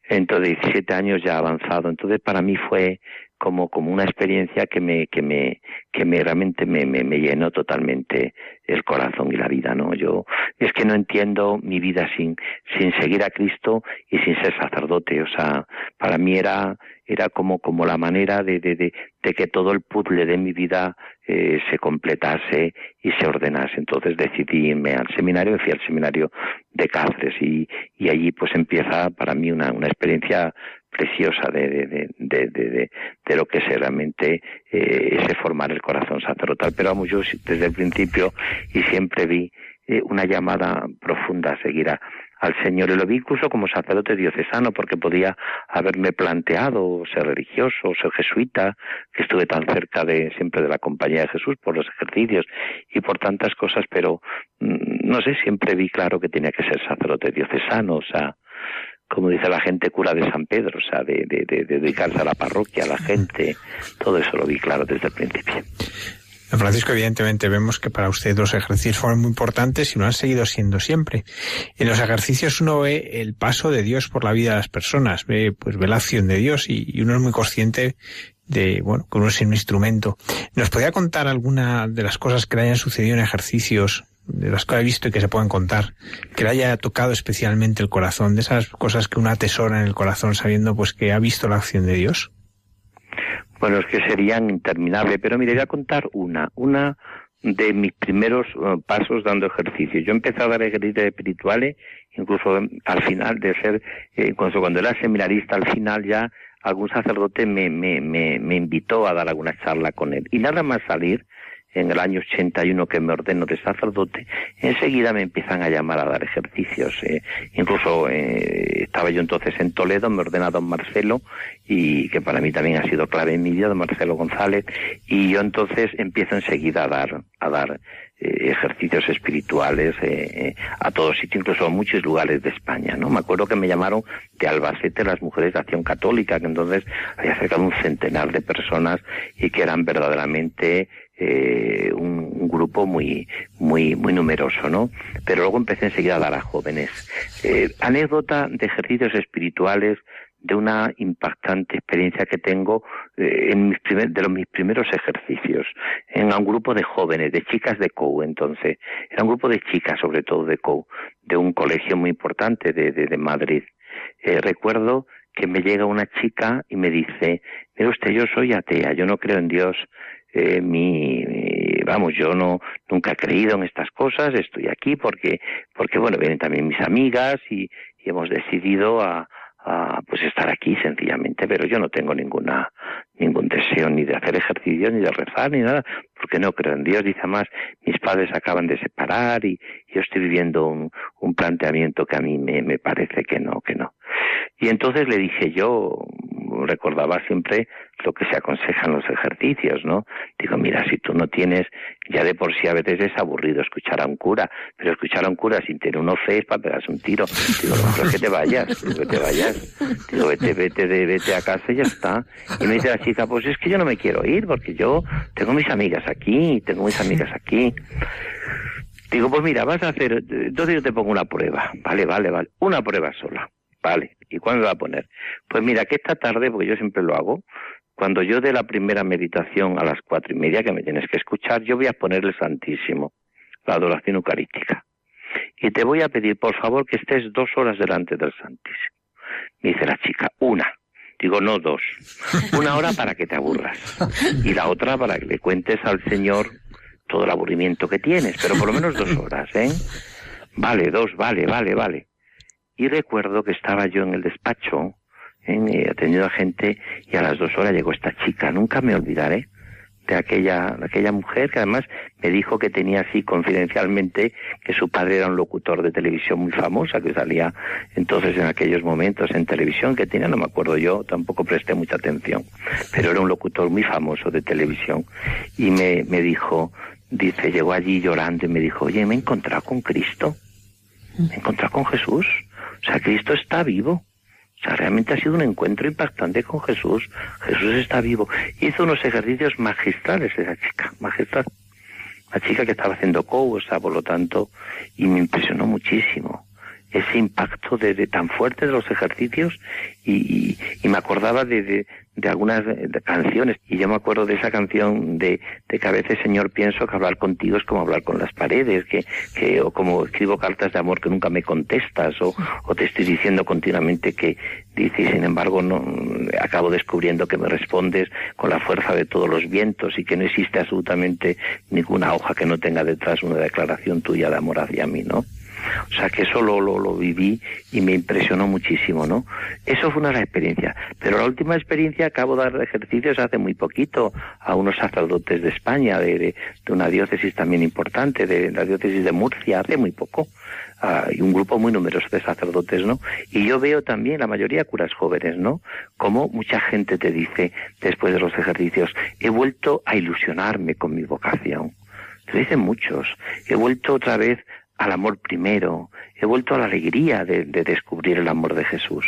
Entonces, 17 años ya avanzado. Entonces, para mí fue como, como una experiencia que me, que me, que me realmente me, me, me, llenó totalmente el corazón y la vida, ¿no? Yo, es que no entiendo mi vida sin, sin seguir a Cristo y sin ser sacerdote, o sea, para mí era, era como, como la manera de, de, de, de que todo el puzzle de mi vida eh, se completase y se ordenase. Entonces decidí irme al seminario, fui al seminario de Cáceres y, y allí pues empieza para mí una, una experiencia preciosa de, de, de, de, lo que es realmente eh, ese formar el corazón sacerdotal. Pero vamos, yo desde el principio y siempre vi eh, una llamada profunda a seguir al Señor. Y lo vi incluso como sacerdote diocesano, porque podía haberme planteado ser religioso, ser jesuita, que estuve tan cerca de siempre de la compañía de Jesús por los ejercicios y por tantas cosas, pero mm, no sé, siempre vi claro que tenía que ser sacerdote diocesano, o sea, como dice la gente, cura de San Pedro, o sea, de, de, dedicarse a la parroquia, a la gente, todo eso lo vi claro desde el principio. Francisco, evidentemente vemos que para usted los ejercicios fueron muy importantes y lo han seguido siendo siempre. En los ejercicios uno ve el paso de Dios por la vida de las personas, ve, pues, ve la acción de Dios y, uno es muy consciente de, bueno, que uno es un instrumento. ¿Nos podría contar alguna de las cosas que le hayan sucedido en ejercicios de las que ha visto y que se puedan contar, que le haya tocado especialmente el corazón, de esas cosas que uno atesora en el corazón sabiendo pues que ha visto la acción de Dios? Bueno, es que serían interminables, pero mire, voy a contar una, una de mis primeros eh, pasos dando ejercicio. Yo empecé a dar ejercicios espirituales, incluso al final de ser, eh, cuando era seminarista, al final ya algún sacerdote me, me, me, me invitó a dar alguna charla con él. Y nada más salir, en el año 81 que me ordeno de sacerdote, enseguida me empiezan a llamar a dar ejercicios. Eh. Incluso eh, estaba yo entonces en Toledo, me ordena don Marcelo, y que para mí también ha sido clave en mi vida, don Marcelo González, y yo entonces empiezo enseguida a dar, a dar eh, ejercicios espirituales a todos sitios, incluso a muchos lugares de España, ¿no? Me acuerdo que me llamaron de Albacete las mujeres de Acción Católica, que entonces había cerca de un centenar de personas y que eran verdaderamente eh, un, grupo muy, muy, muy numeroso, ¿no? Pero luego empecé enseguida a dar a jóvenes. Eh, anécdota de ejercicios espirituales de una impactante experiencia que tengo eh, en mis de los mis primeros ejercicios en un grupo de jóvenes, de chicas de COU entonces, era un grupo de chicas sobre todo de COU, de un colegio muy importante de, de, de Madrid. Eh, recuerdo que me llega una chica y me dice, mire usted, yo soy atea, yo no creo en Dios, eh, mi, vamos, yo no nunca he creído en estas cosas, estoy aquí porque, porque bueno, vienen también mis amigas y, hemos decidido a, a, pues estar aquí sencillamente, pero yo no tengo ninguna ningún deseo ni de hacer ejercicio ni de rezar ni nada, porque no creo en Dios. Dice más, mis padres acaban de separar y yo estoy viviendo un, un planteamiento que a mí me, me parece que no, que no. Y entonces le dije yo, recordaba siempre lo que se aconseja en los ejercicios, ¿no? Digo, mira, si tú no tienes, ya de por sí a veces es aburrido escuchar a un cura, pero escuchar a un cura sin tener un fe es para pegarse un tiro. Digo, que te vayas, que te vayas. Digo, vete, vete, vete a casa y ya está. Y me dice la chica, pues es que yo no me quiero ir porque yo tengo mis amigas aquí, tengo mis amigas aquí. Digo, pues mira, vas a hacer, entonces yo te pongo una prueba. Vale, vale, vale. Una prueba sola. Vale. ¿Y cuándo va a poner? Pues mira, que esta tarde, porque yo siempre lo hago, cuando yo dé la primera meditación a las cuatro y media, que me tienes que escuchar, yo voy a poner el Santísimo, la adoración eucarística. Y te voy a pedir, por favor, que estés dos horas delante del Santísimo. Me dice la chica, una. Digo, no dos. Una hora para que te aburras. Y la otra para que le cuentes al Señor todo el aburrimiento que tienes, pero por lo menos dos horas, ¿eh? Vale, dos, vale, vale, vale. Y recuerdo que estaba yo en el despacho, eh, atendiendo a gente, y a las dos horas llegó esta chica. Nunca me olvidaré de aquella, aquella mujer que además me dijo que tenía así confidencialmente que su padre era un locutor de televisión muy famosa que salía entonces en aquellos momentos en televisión que tenía, no me acuerdo yo, tampoco presté mucha atención, pero era un locutor muy famoso de televisión y me, me dijo, dice, llegó allí llorando y me dijo, oye, me he encontrado con Cristo, me he encontrado con Jesús. O sea, Cristo está vivo. O sea, realmente ha sido un encuentro impactante con Jesús. Jesús está vivo. Hizo unos ejercicios magistrales esa chica, magistral. La chica que estaba haciendo co, o sea, por lo tanto, y me impresionó muchísimo ese impacto de, tan fuerte de los ejercicios y, y, me acordaba de, de algunas eh, canciones. Y yo me acuerdo de esa canción de, de, que a veces Señor pienso que hablar contigo es como hablar con las paredes que, que o como escribo cartas de amor que nunca me contestas o, o te estoy diciendo continuamente que dice y sin embargo no acabo descubriendo que me respondes con la fuerza de todos los vientos y que no existe absolutamente ninguna hoja que no tenga detrás una declaración tuya de amor hacia mí no o sea que eso lo, lo, viví y me impresionó muchísimo, ¿no? Eso fue una de las experiencias. Pero la última experiencia, acabo de dar ejercicios hace muy poquito a unos sacerdotes de España, de, de, una diócesis también importante, de la diócesis de Murcia, hace muy poco. Uh, y un grupo muy numeroso de sacerdotes, ¿no? Y yo veo también, la mayoría curas jóvenes, ¿no? Como mucha gente te dice, después de los ejercicios, he vuelto a ilusionarme con mi vocación. Lo dicen muchos. He vuelto otra vez al amor primero, he vuelto a la alegría de, descubrir el amor de Jesús.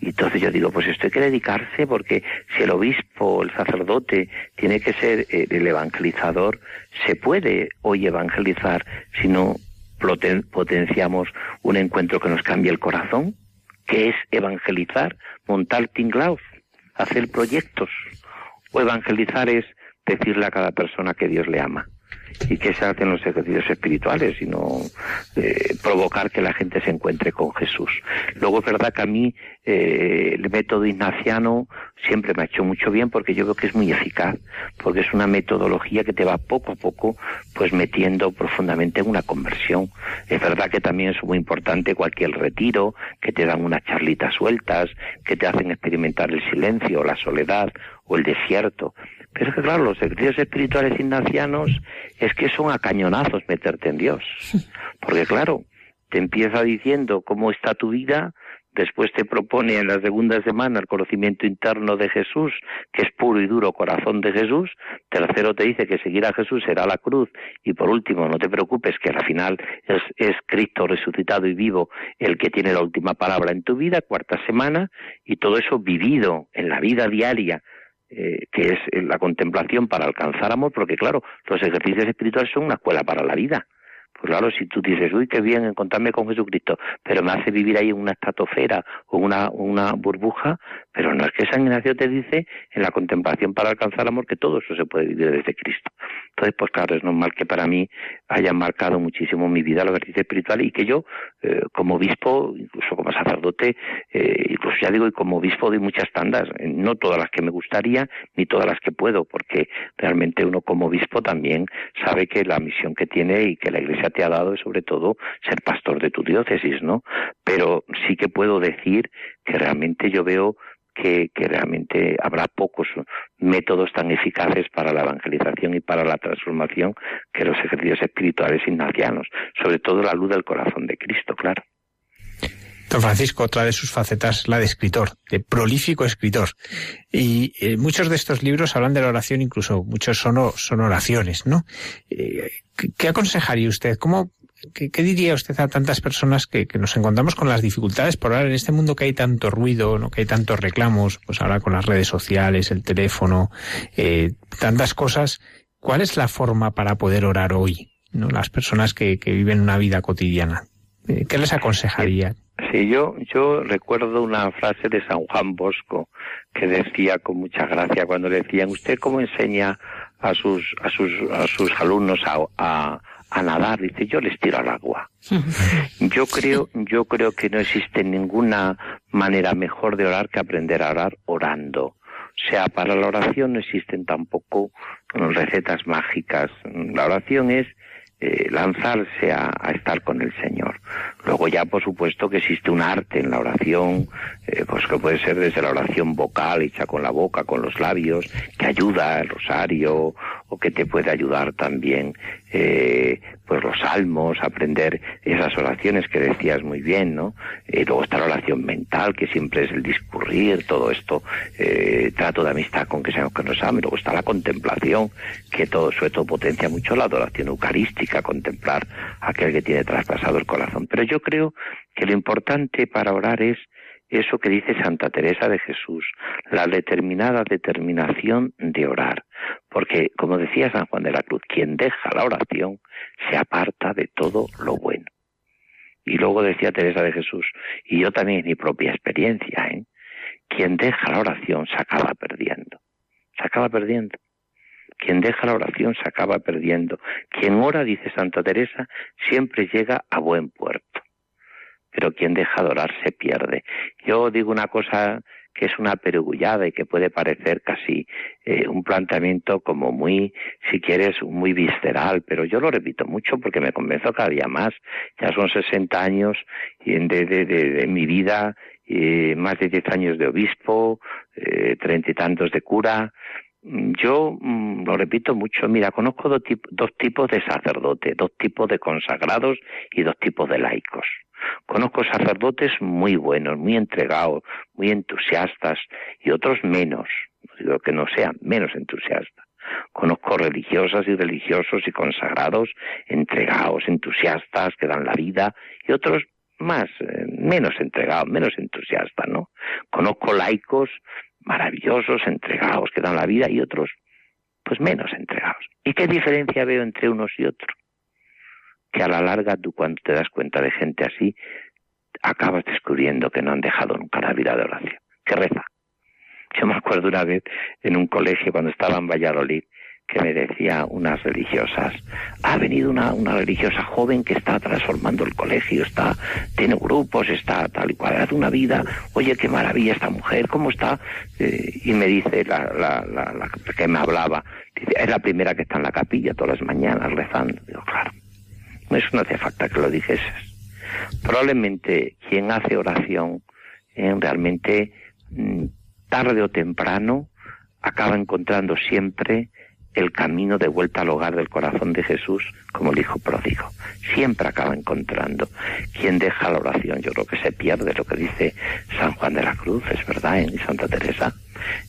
Y entonces yo digo, pues esto hay que dedicarse porque si el obispo, el sacerdote, tiene que ser eh, el evangelizador, se puede hoy evangelizar si no potenciamos un encuentro que nos cambie el corazón, que es evangelizar, montar tinglaus, hacer proyectos. O evangelizar es decirle a cada persona que Dios le ama y que se hacen los ejercicios espirituales, sino eh, provocar que la gente se encuentre con Jesús. Luego es verdad que a mí eh, el método ignaciano siempre me ha hecho mucho bien porque yo veo que es muy eficaz, porque es una metodología que te va poco a poco pues metiendo profundamente en una conversión. Es verdad que también es muy importante cualquier retiro, que te dan unas charlitas sueltas, que te hacen experimentar el silencio, la soledad o el desierto. Pero es que claro, los ejercicios espirituales ignacianos es que son a cañonazos meterte en Dios. Porque claro, te empieza diciendo cómo está tu vida, después te propone en la segunda semana el conocimiento interno de Jesús, que es puro y duro corazón de Jesús, tercero te dice que seguir a Jesús será la cruz, y por último, no te preocupes que al final es, es Cristo resucitado y vivo el que tiene la última palabra en tu vida, cuarta semana, y todo eso vivido en la vida diaria eh, que es eh, la contemplación para alcanzar amor, porque claro, los ejercicios espirituales son una escuela para la vida. Pues claro, si tú dices, uy, qué bien encontrarme con Jesucristo, pero me hace vivir ahí en una estratosfera o una, una burbuja, pero no es que San Ignacio te dice en la contemplación para alcanzar amor que todo eso se puede vivir desde Cristo. Entonces, pues claro, es normal que para mí haya marcado muchísimo mi vida el ejercicio espiritual y que yo, eh, como obispo, incluso como sacerdote, eh, incluso ya digo, y como obispo doy muchas tandas, eh, no todas las que me gustaría, ni todas las que puedo, porque realmente uno como obispo también sabe que la misión que tiene y que la Iglesia te ha dado es sobre todo ser pastor de tu diócesis, ¿no? Pero sí que puedo decir que realmente yo veo que, realmente habrá pocos métodos tan eficaces para la evangelización y para la transformación que los ejercicios espirituales ignacianos, sobre todo la luz del corazón de Cristo, claro. Don Francisco, otra de sus facetas, la de escritor, de prolífico escritor. Y eh, muchos de estos libros hablan de la oración, incluso muchos son, son oraciones, ¿no? Eh, ¿Qué aconsejaría usted? ¿Cómo ¿Qué, diría usted a tantas personas que, nos encontramos con las dificultades por ahora en este mundo que hay tanto ruido, que hay tantos reclamos, pues ahora con las redes sociales, el teléfono, eh, tantas cosas? ¿Cuál es la forma para poder orar hoy? ¿no? Las personas que, viven una vida cotidiana. Eh, ¿Qué les aconsejaría? Sí, yo, yo recuerdo una frase de San Juan Bosco que decía con mucha gracia cuando le decían, ¿usted cómo enseña a sus, a sus, a sus alumnos a a nadar, dice, yo les tiro al agua. Yo creo, yo creo que no existe ninguna manera mejor de orar que aprender a orar orando. O sea, para la oración no existen tampoco recetas mágicas. La oración es eh, lanzarse a, estar con el Señor. Luego ya, por supuesto, que existe un arte en la oración, eh, pues que puede ser desde la oración vocal, hecha con la boca, con los labios, que ayuda el rosario, o que te puede ayudar también eh, pues los salmos, aprender esas oraciones que decías muy bien, ¿no? Eh, luego está la oración mental, que siempre es el discurrir, todo esto, trato de amistad con que seamos que nos amen. Luego está la contemplación, que todo, sobre potencia mucho la adoración eucarística, contemplar aquel que tiene traspasado el corazón. Pero creo que lo importante para orar es eso que dice Santa Teresa de Jesús, la determinada determinación de orar. Porque, como decía San Juan de la Cruz, quien deja la oración se aparta de todo lo bueno. Y luego decía Teresa de Jesús, y yo también en mi propia experiencia, ¿eh? quien deja la oración se acaba perdiendo. Se acaba perdiendo. Quien deja la oración se acaba perdiendo. Quien ora, dice Santa Teresa, siempre llega a buen puerto pero quien deja de orar se pierde. Yo digo una cosa que es una perugullada y que puede parecer casi eh, un planteamiento como muy, si quieres, muy visceral, pero yo lo repito mucho porque me convenzo cada día más. Ya son 60 años y de, de, de, mi vida, eh, más de 10 años de obispo, eh, treinta y tantos de cura. Yo mm, lo repito mucho, mira, conozco dos, dos tipos de sacerdotes, dos tipos de consagrados y dos tipos de laicos. Conozco sacerdotes muy buenos, muy entregados, muy entusiastas y otros menos, no digo que no sean menos entusiastas. Conozco religiosas y religiosos y consagrados, entregados, entusiastas, que dan la vida, y otros más, eh, menos entregados, menos entusiastas, ¿no? Conozco laicos maravillosos, entregados, que dan la vida, y otros, pues menos entregados. ¿Y qué diferencia veo entre unos y otros? Que a la larga tú cuando te das cuenta de gente así, acabas descubriendo que no han dejado nunca la vida de oración, que reza. Yo me acuerdo una vez en un colegio cuando estaba en Valladolid, que me decía unas religiosas, ha venido una, una religiosa joven que está transformando el colegio, está, tiene grupos, está tal y cual, hace una vida, oye, qué maravilla esta mujer, ¿cómo está? Eh, y me dice la, la, la, que me hablaba, dice, es la primera que está en la capilla todas las mañanas rezando. Digo, claro, eso no hace falta que lo dijeses. Probablemente quien hace oración eh, realmente mm, tarde o temprano acaba encontrando siempre el camino de vuelta al hogar del corazón de Jesús como el hijo pródigo. Siempre acaba encontrando. Quien deja la oración, yo creo que se pierde lo que dice San Juan de la Cruz, es verdad, en Santa Teresa.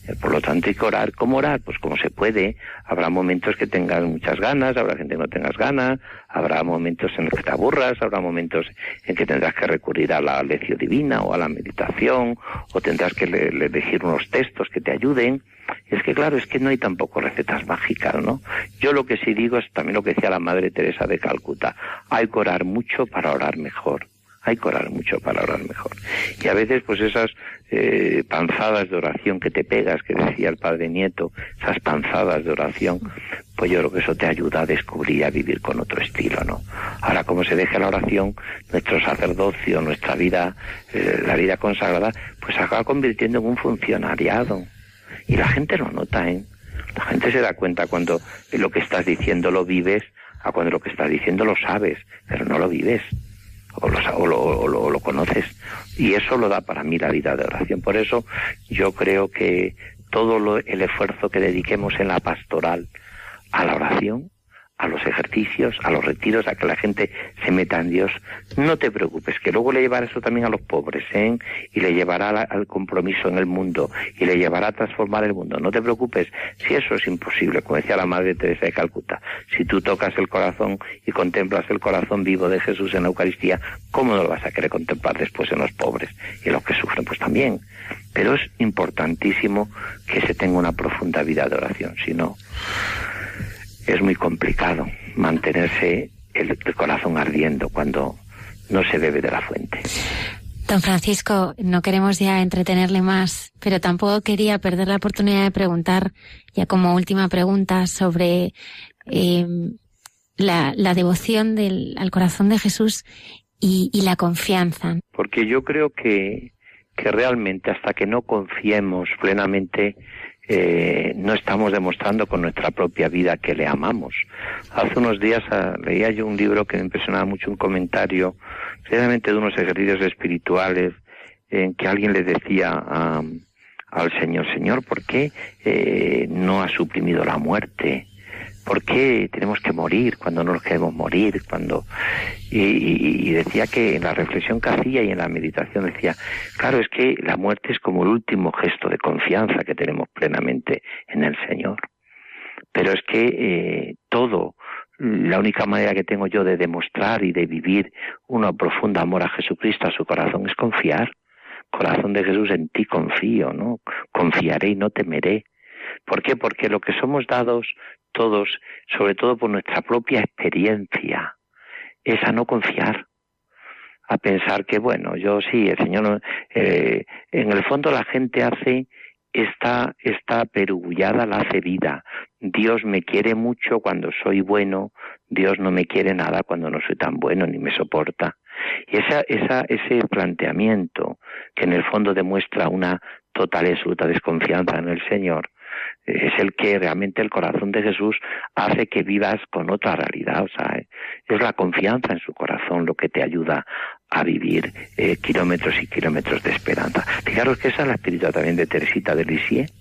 Eh, por lo tanto, hay que orar. ¿Cómo orar? Pues como se puede. Habrá momentos que tengas muchas ganas, habrá gente que no tengas ganas, habrá momentos en los que te aburras, habrá momentos en que tendrás que recurrir a la lección divina o a la meditación, o tendrás que elegir unos textos que te ayuden. Es que claro, es que no hay tampoco recetas mágicas, ¿no? Yo lo que sí digo es también lo que decía la Madre Teresa de Calcuta, hay que orar mucho para orar mejor. Hay que orar mucho para orar mejor. Y a veces, pues esas eh, panzadas de oración que te pegas, que decía el Padre Nieto, esas panzadas de oración, pues yo creo que eso te ayuda a descubrir, a vivir con otro estilo, ¿no? Ahora, como se deja la oración, nuestro sacerdocio, nuestra vida, eh, la vida consagrada, pues acaba convirtiendo en un funcionariado y la gente lo nota, ¿eh? La gente se da cuenta cuando lo que estás diciendo lo vives, a cuando lo que estás diciendo lo sabes, pero no lo vives. O lo, o lo, conoces. Y eso lo da para mí la vida de oración. Por eso yo creo que todo el esfuerzo que dediquemos en la pastoral a la oración a los ejercicios, a los retiros, a que la gente se meta en Dios, no te preocupes, que luego le llevará eso también a los pobres, ¿eh? y le llevará al compromiso en el mundo, y le llevará a transformar el mundo. No te preocupes, si eso es imposible, como decía la Madre Teresa de Calcuta, si tú tocas el corazón y contemplas el corazón vivo de Jesús en la Eucaristía, ¿cómo no lo vas a querer contemplar después en los pobres y en los que sufren? Pues también. Pero es importantísimo que se tenga una profunda vida de oración, si no es muy complicado mantenerse el, corazón ardiendo cuando no se bebe de la fuente. Don Francisco, no queremos ya entretenerle más, pero tampoco quería perder la oportunidad de preguntar, ya como última pregunta, sobre em, la, devoción del, al corazón de Jesús y, y, la confianza. Porque yo creo que, que realmente hasta que no confiemos plenamente eh, no estamos demostrando con nuestra propia vida que le amamos. Hace unos días ah, leía yo un libro que me impresionaba mucho, un comentario, precisamente de unos ejercicios espirituales, en que alguien le decía al Señor, Señor, ¿por qué eh, no ha suprimido la muerte? ¿Por qué tenemos que morir cuando no nos queremos morir? Cuando y, decía que en la reflexión que hacía y en la meditación decía, claro, es que la muerte es como el último gesto de confianza que tenemos plenamente en el Señor. Pero es que eh, todo, la única manera que tengo yo de demostrar y de vivir un profundo amor a Jesucristo, a su corazón, es confiar. Corazón de Jesús, en ti confío, ¿no? Confiaré y no temeré. ¿Por qué? Porque lo que somos dados todos, sobre todo por nuestra propia experiencia, es a no confiar, a pensar que, bueno, yo sí, el Señor, eh, en el fondo la gente hace esta, esta perugullada la hace. Dios me quiere mucho cuando soy bueno, Dios no me quiere nada cuando no soy tan bueno ni me soporta. Y esa, esa, ese planteamiento, que en el fondo demuestra una total y absoluta desconfianza en el Señor, es el que realmente el corazón de Jesús hace que vivas con otra realidad, o sea, es la confianza en su corazón lo que te ayuda a vivir eh, kilómetros y kilómetros de esperanza. Fijaros que esa es la espiritualidad también de Teresita de Lisieux,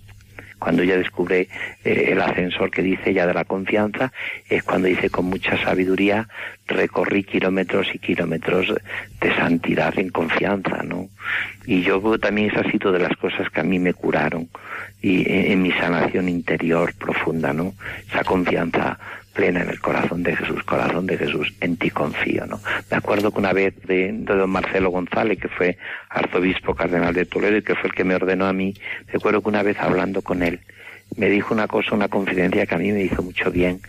cuando ella descubre eh, el ascensor que dice ya de la confianza, es cuando dice con mucha sabiduría, recorrí kilómetros y kilómetros de santidad en confianza, ¿no? Y yo también esa ha sido de las cosas que a mí me curaron y en, mi sanación interior profunda, ¿no? Esa confianza plena en el corazón de Jesús, corazón de Jesús, en ti confío, ¿no? Me acuerdo que una vez de, don Marcelo González, que fue arzobispo cardenal de Toledo y que fue el que me ordenó a mí, me acuerdo que una vez hablando con él, me dijo una cosa, una confidencia que a mí me hizo mucho bien.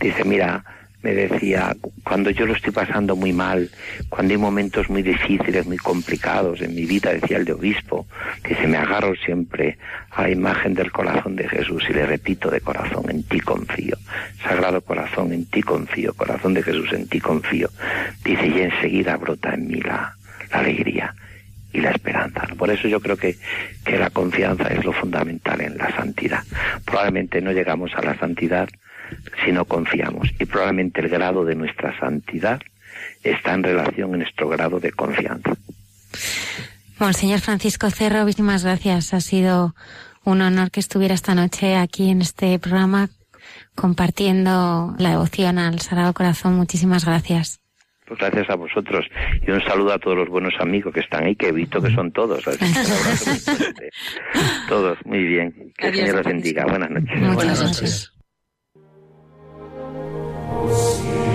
Dice, mira, me decía, cuando yo lo estoy pasando muy mal, cuando hay momentos muy difíciles, muy complicados en mi vida, decía el de obispo, dice, me agarro siempre a la imagen del corazón de Jesús y le repito de corazón, en ti confío. Sagrado corazón, en ti confío, corazón de Jesús, en ti confío. Dice, y enseguida brota en mí la, alegría y la esperanza. Por eso yo creo que, que la confianza es lo fundamental en la santidad. Probablemente no llegamos a la santidad si no confiamos. Y probablemente el grado de nuestra santidad está en relación a nuestro grado de confianza. Monseñor Francisco Cerro, muchísimas gracias. Ha sido un honor que estuviera esta noche aquí en este programa compartiendo la devoción al Sagrado Corazón. Muchísimas gracias. Pues gracias a vosotros y un saludo a todos los buenos amigos que están ahí, que he visto que son todos. todos, muy bien. Que el Señor los bendiga. Buenas noches. Buenas noches. Senhor.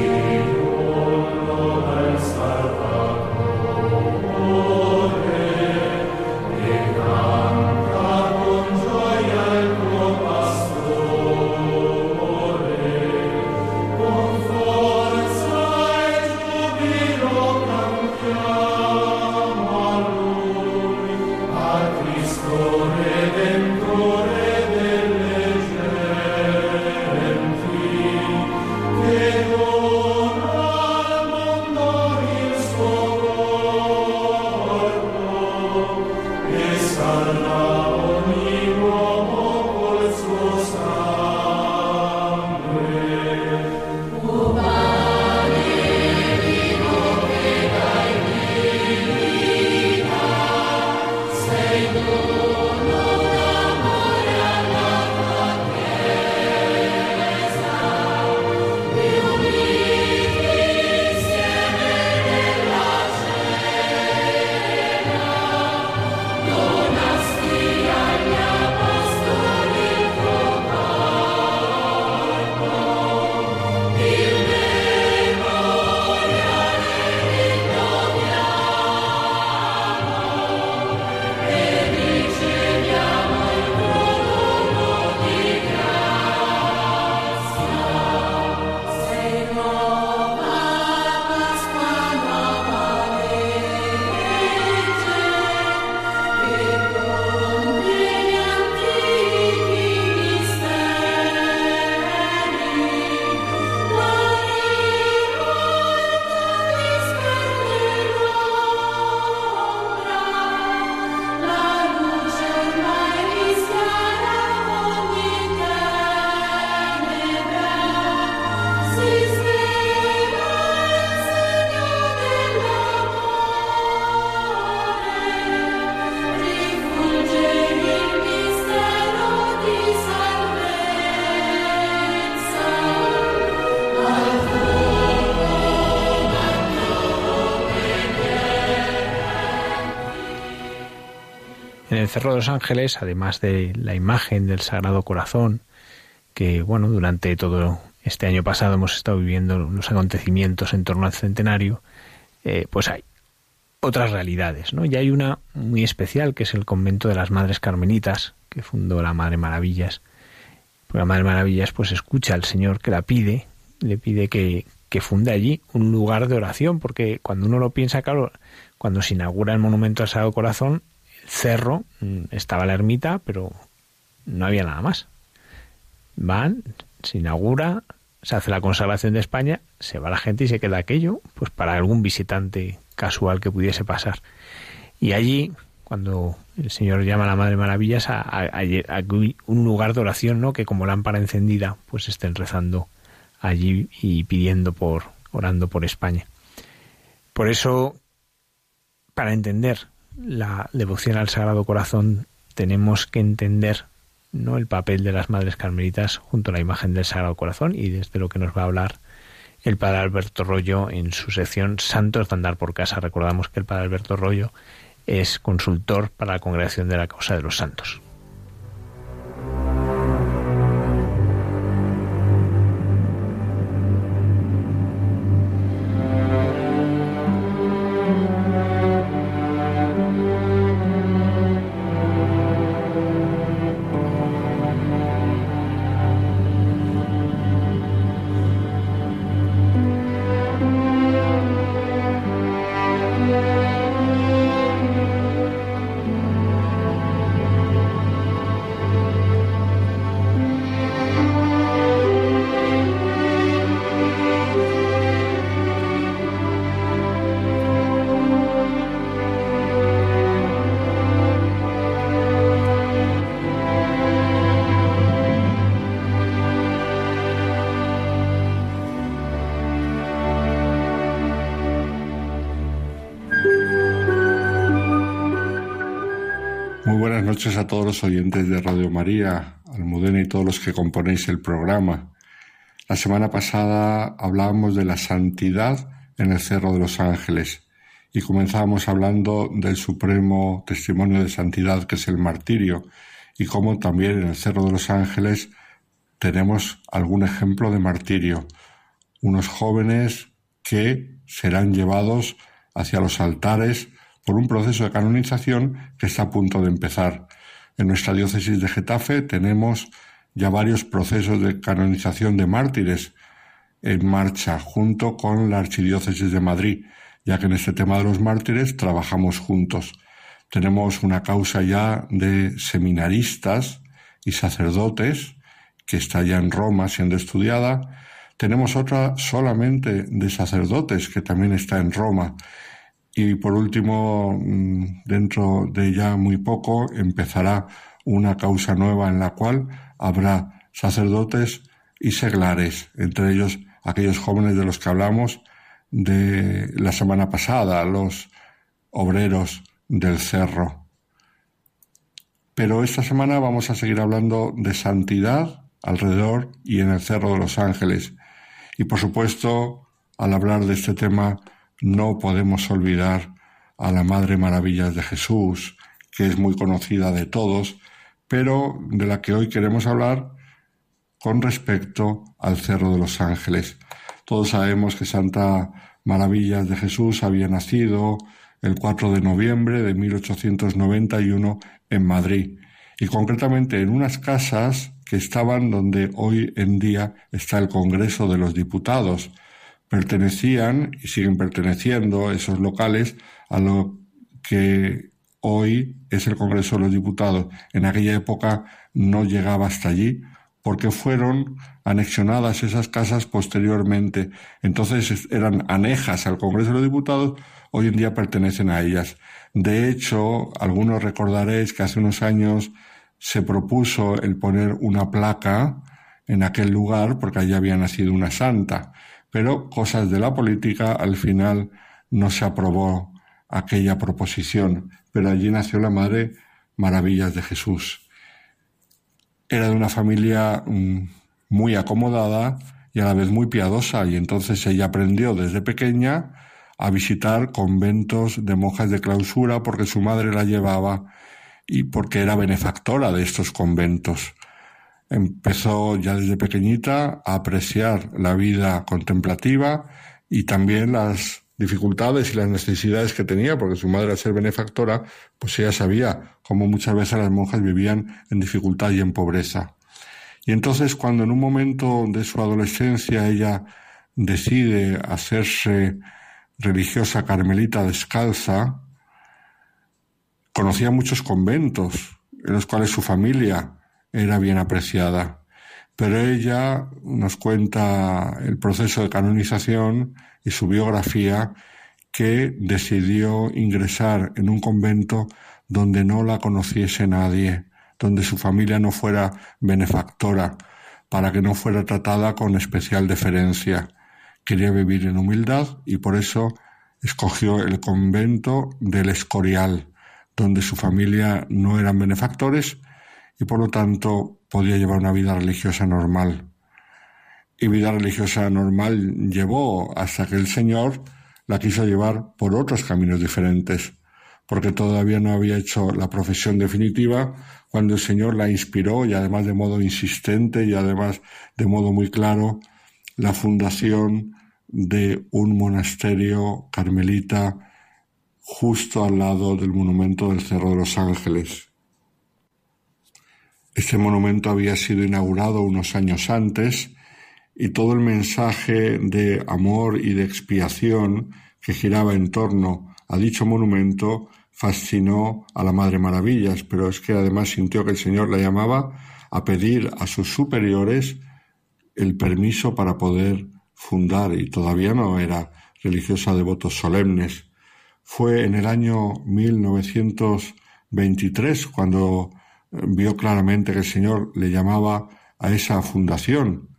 Cerro de los Ángeles, además de la imagen del Sagrado Corazón, que bueno, durante todo este año pasado hemos estado viviendo los acontecimientos en torno al centenario, eh, pues hay otras realidades, ¿no? Y hay una muy especial que es el convento de las Madres Carmelitas que fundó la Madre Maravillas. Pues la Madre Maravillas pues escucha al Señor que la pide, le pide que, que funde allí un lugar de oración, porque cuando uno lo piensa, claro, cuando se inaugura el monumento al Sagrado Corazón, cerro mm, estaba la ermita, pero no había nada más. Van, se inaugura, se hace la consagración de España, se va la gente y se queda aquello, pues para algún visitante casual que pudiese pasar. Y allí, cuando el Señor llama a la Madre Maravillas, a, a, un lugar de oración, ¿no? Que como lámpara encendida, pues estén rezando allí y pidiendo por, orando por España. Por eso, para entender la devoción al Sagrado Corazón tenemos que entender no el papel de las madres carmelitas junto a la imagen del Sagrado Corazón y desde lo que nos va a hablar el padre Alberto Rollo en su sección Santos de andar por casa. Recordamos que el padre Alberto Rollo es consultor para la Congregación de la Causa de los Santos. Noches a todos los oyentes de Radio María, Almudena y todos los que componéis el programa. La semana pasada hablábamos de la santidad en el Cerro de los Ángeles y comenzábamos hablando del supremo testimonio de santidad que es el martirio y cómo también en el Cerro de los Ángeles tenemos algún ejemplo de martirio, unos jóvenes que serán llevados hacia los altares por un proceso de canonización que está a punto de empezar. En nuestra diócesis de Getafe tenemos ya varios procesos de canonización de mártires en marcha junto con la Archidiócesis de Madrid, ya que en este tema de los mártires trabajamos juntos. Tenemos una causa ya de seminaristas y sacerdotes que está ya en Roma siendo estudiada. Tenemos otra solamente de sacerdotes que también está en Roma. Y por último, mm, dentro de ya muy poco, empezará una causa nueva en la cual habrá sacerdotes y seglares, entre ellos aquellos jóvenes de los que hablamos de la semana pasada, los obreros del cerro. Pero esta semana vamos a seguir hablando de santidad alrededor y en el Cerro de los Ángeles. Y por supuesto, al hablar de este tema, no podemos olvidar a la Madre Maravillas de Jesús, que es muy conocida de todos, pero de la que hoy queremos hablar con respecto al Cerro de los Ángeles. Todos sabemos que Santa Maravillas de Jesús había nacido el 4 de noviembre de 1891 en Madrid y concretamente en unas casas que estaban donde hoy en día está el Congreso de los Diputados. Pertenecían y siguen perteneciendo esos locales a lo que hoy es el Congreso de los Diputados. En aquella época no llegaba hasta allí porque fueron anexionadas esas casas posteriormente. Entonces eran anejas al Congreso de los Diputados, hoy en día pertenecen a ellas. De hecho, algunos recordaréis que hace unos años se propuso el poner una placa en aquel lugar porque allí había nacido una santa, pero cosas de la política al final no se aprobó aquella proposición, pero allí nació la Madre Maravillas de Jesús. Era de una familia mm, muy acomodada y a la vez muy piadosa y entonces ella aprendió desde pequeña a visitar conventos de monjas de clausura porque su madre la llevaba y porque era benefactora de estos conventos. Empezó ya desde pequeñita a apreciar la vida contemplativa y también las dificultades y las necesidades que tenía, porque su madre al ser benefactora, pues ella sabía cómo muchas veces las monjas vivían en dificultad y en pobreza. Y entonces cuando en un momento de su adolescencia ella decide hacerse religiosa carmelita descalza, Conocía muchos conventos en los cuales su familia era bien apreciada, pero ella nos cuenta el proceso de canonización y su biografía que decidió ingresar en un convento donde no la conociese nadie, donde su familia no fuera benefactora, para que no fuera tratada con especial deferencia. Quería vivir en humildad y por eso escogió el convento del Escorial, donde su familia no eran benefactores y por lo tanto podía llevar una vida religiosa normal. Y vida religiosa normal llevó hasta que el Señor la quiso llevar por otros caminos diferentes, porque todavía no había hecho la profesión definitiva cuando el Señor la inspiró y además de modo insistente y además de modo muy claro la fundación de un monasterio carmelita justo al lado del monumento del Cerro de los Ángeles. Este monumento había sido inaugurado unos años antes y todo el mensaje de amor y de expiación que giraba en torno a dicho monumento fascinó a la Madre Maravillas, pero es que además sintió que el Señor la llamaba a pedir a sus superiores el permiso para poder fundar, y todavía no era religiosa de votos solemnes, fue en el año 1923 cuando vio claramente que el Señor le llamaba a esa fundación,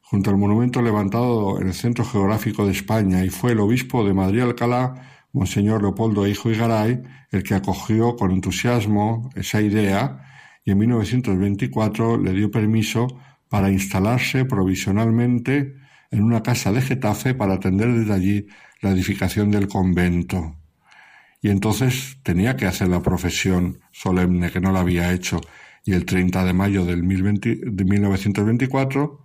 junto al monumento levantado en el centro geográfico de España, y fue el obispo de Madrid Alcalá, Monseñor Leopoldo Hijo Garay, el que acogió con entusiasmo esa idea y en 1924 le dio permiso para instalarse provisionalmente en una casa de Getafe para atender desde allí la edificación del convento. Y entonces tenía que hacer la profesión solemne, que no la había hecho. Y el 30 de mayo del de 1924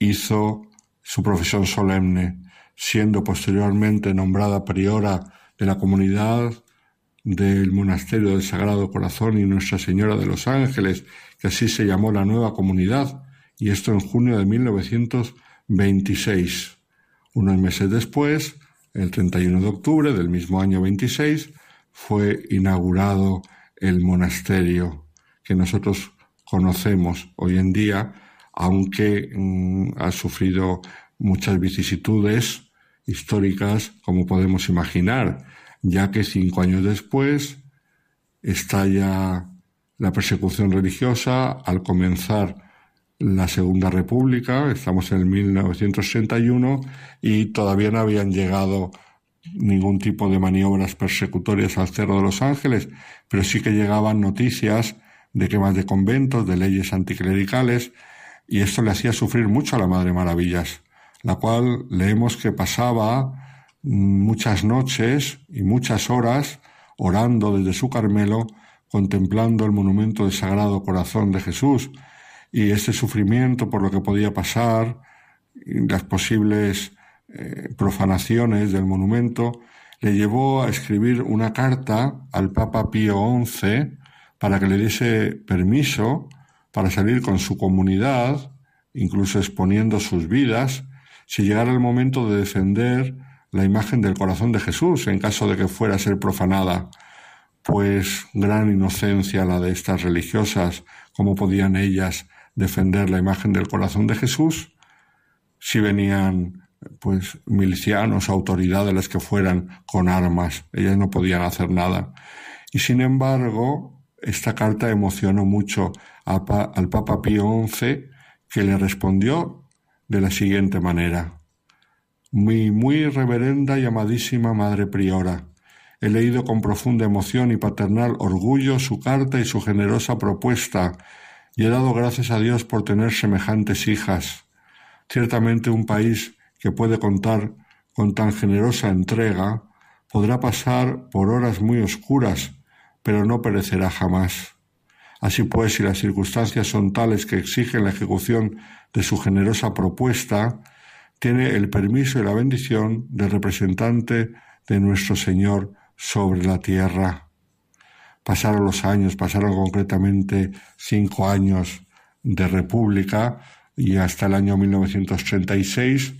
hizo su profesión solemne, siendo posteriormente nombrada priora de la comunidad del Monasterio del Sagrado Corazón y Nuestra Señora de los Ángeles, que así se llamó la nueva comunidad, y esto en junio de 1926. Unos meses después, el 31 de octubre del mismo año 26, fue inaugurado el monasterio que nosotros conocemos hoy en día, aunque mm, ha sufrido muchas vicisitudes históricas, como podemos imaginar, ya que cinco años después estalla la persecución religiosa al comenzar la Segunda República, estamos en el 1961 y todavía no habían llegado ningún tipo de maniobras persecutorias al Cerro de los Ángeles, pero sí que llegaban noticias de quemas de conventos, de leyes anticlericales, y esto le hacía sufrir mucho a la Madre Maravillas, la cual leemos que pasaba muchas noches y muchas horas orando desde su Carmelo, contemplando el monumento del Sagrado Corazón de Jesús, y ese sufrimiento por lo que podía pasar, las posibles eh, profanaciones del monumento, le llevó a escribir una carta al Papa Pío XI para que le diese permiso para salir con su comunidad, incluso exponiendo sus vidas, si llegara el momento de defender la imagen del corazón de Jesús en caso de que fuera a ser profanada. Pues gran inocencia la de estas religiosas, cómo podían ellas defender la imagen del corazón de Jesús si venían pues milicianos, autoridades las que fueran con armas, ellas no podían hacer nada. Y sin embargo, esta carta emocionó mucho al Papa Pío XI, que le respondió de la siguiente manera. Mi muy reverenda y amadísima Madre Priora, he leído con profunda emoción y paternal orgullo su carta y su generosa propuesta y he dado gracias a Dios por tener semejantes hijas. Ciertamente un país que puede contar con tan generosa entrega podrá pasar por horas muy oscuras, pero no perecerá jamás. Así pues, si las circunstancias son tales que exigen la ejecución de su generosa propuesta, tiene el permiso y la bendición del representante de nuestro Señor sobre la tierra. Pasaron los años, pasaron concretamente cinco años de república y hasta el año 1936,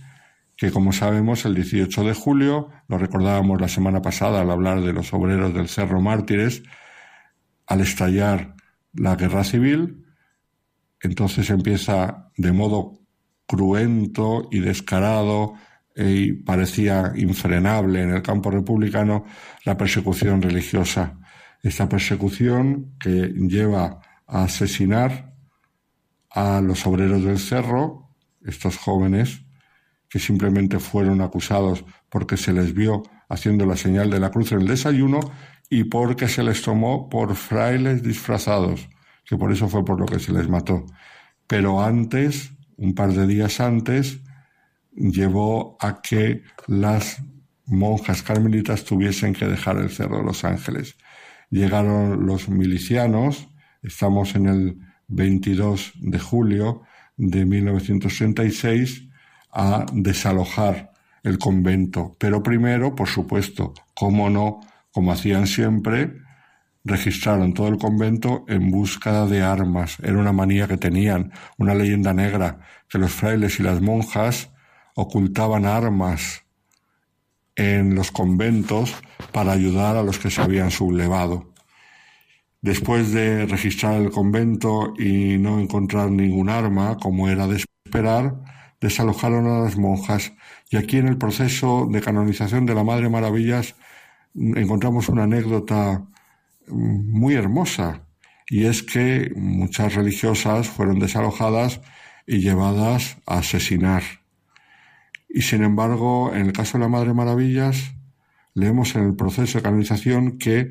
que como sabemos el 18 de julio, lo recordábamos la semana pasada al hablar de los obreros del Cerro Mártires, al estallar la guerra civil, entonces empieza de modo cruento y descarado y parecía infrenable en el campo republicano la persecución religiosa esta persecución que lleva a asesinar a los obreros del cerro, estos jóvenes que simplemente fueron acusados porque se les vio haciendo la señal de la cruz en el desayuno y porque se les tomó por frailes disfrazados, que por eso fue por lo que se les mató. Pero antes, un par de días antes, llevó a que las monjas carmelitas tuviesen que dejar el Cerro de los Ángeles llegaron los milicianos, estamos en el 22 de julio de 1936, a desalojar el convento. Pero primero, por supuesto, como no, como hacían siempre, registraron todo el convento en búsqueda de armas. Era una manía que tenían, una leyenda negra, que los frailes y las monjas ocultaban armas en los conventos para ayudar a los que se habían sublevado. Después de registrar el convento y no encontrar ningún arma, como era de esperar, desalojaron a las monjas y aquí en el proceso de canonización de la Madre Maravillas encontramos una anécdota muy hermosa y es que muchas religiosas fueron desalojadas y llevadas a asesinar. Y sin embargo, en el caso de la Madre Maravillas, leemos en el proceso de canonización que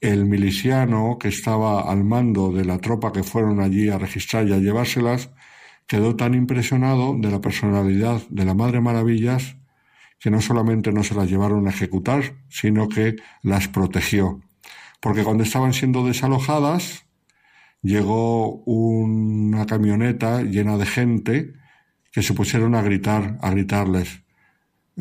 el miliciano que estaba al mando de la tropa que fueron allí a registrar y a llevárselas, quedó tan impresionado de la personalidad de la Madre Maravillas que no solamente no se las llevaron a ejecutar, sino que las protegió. Porque cuando estaban siendo desalojadas, llegó una camioneta llena de gente que se pusieron a gritar, a gritarles,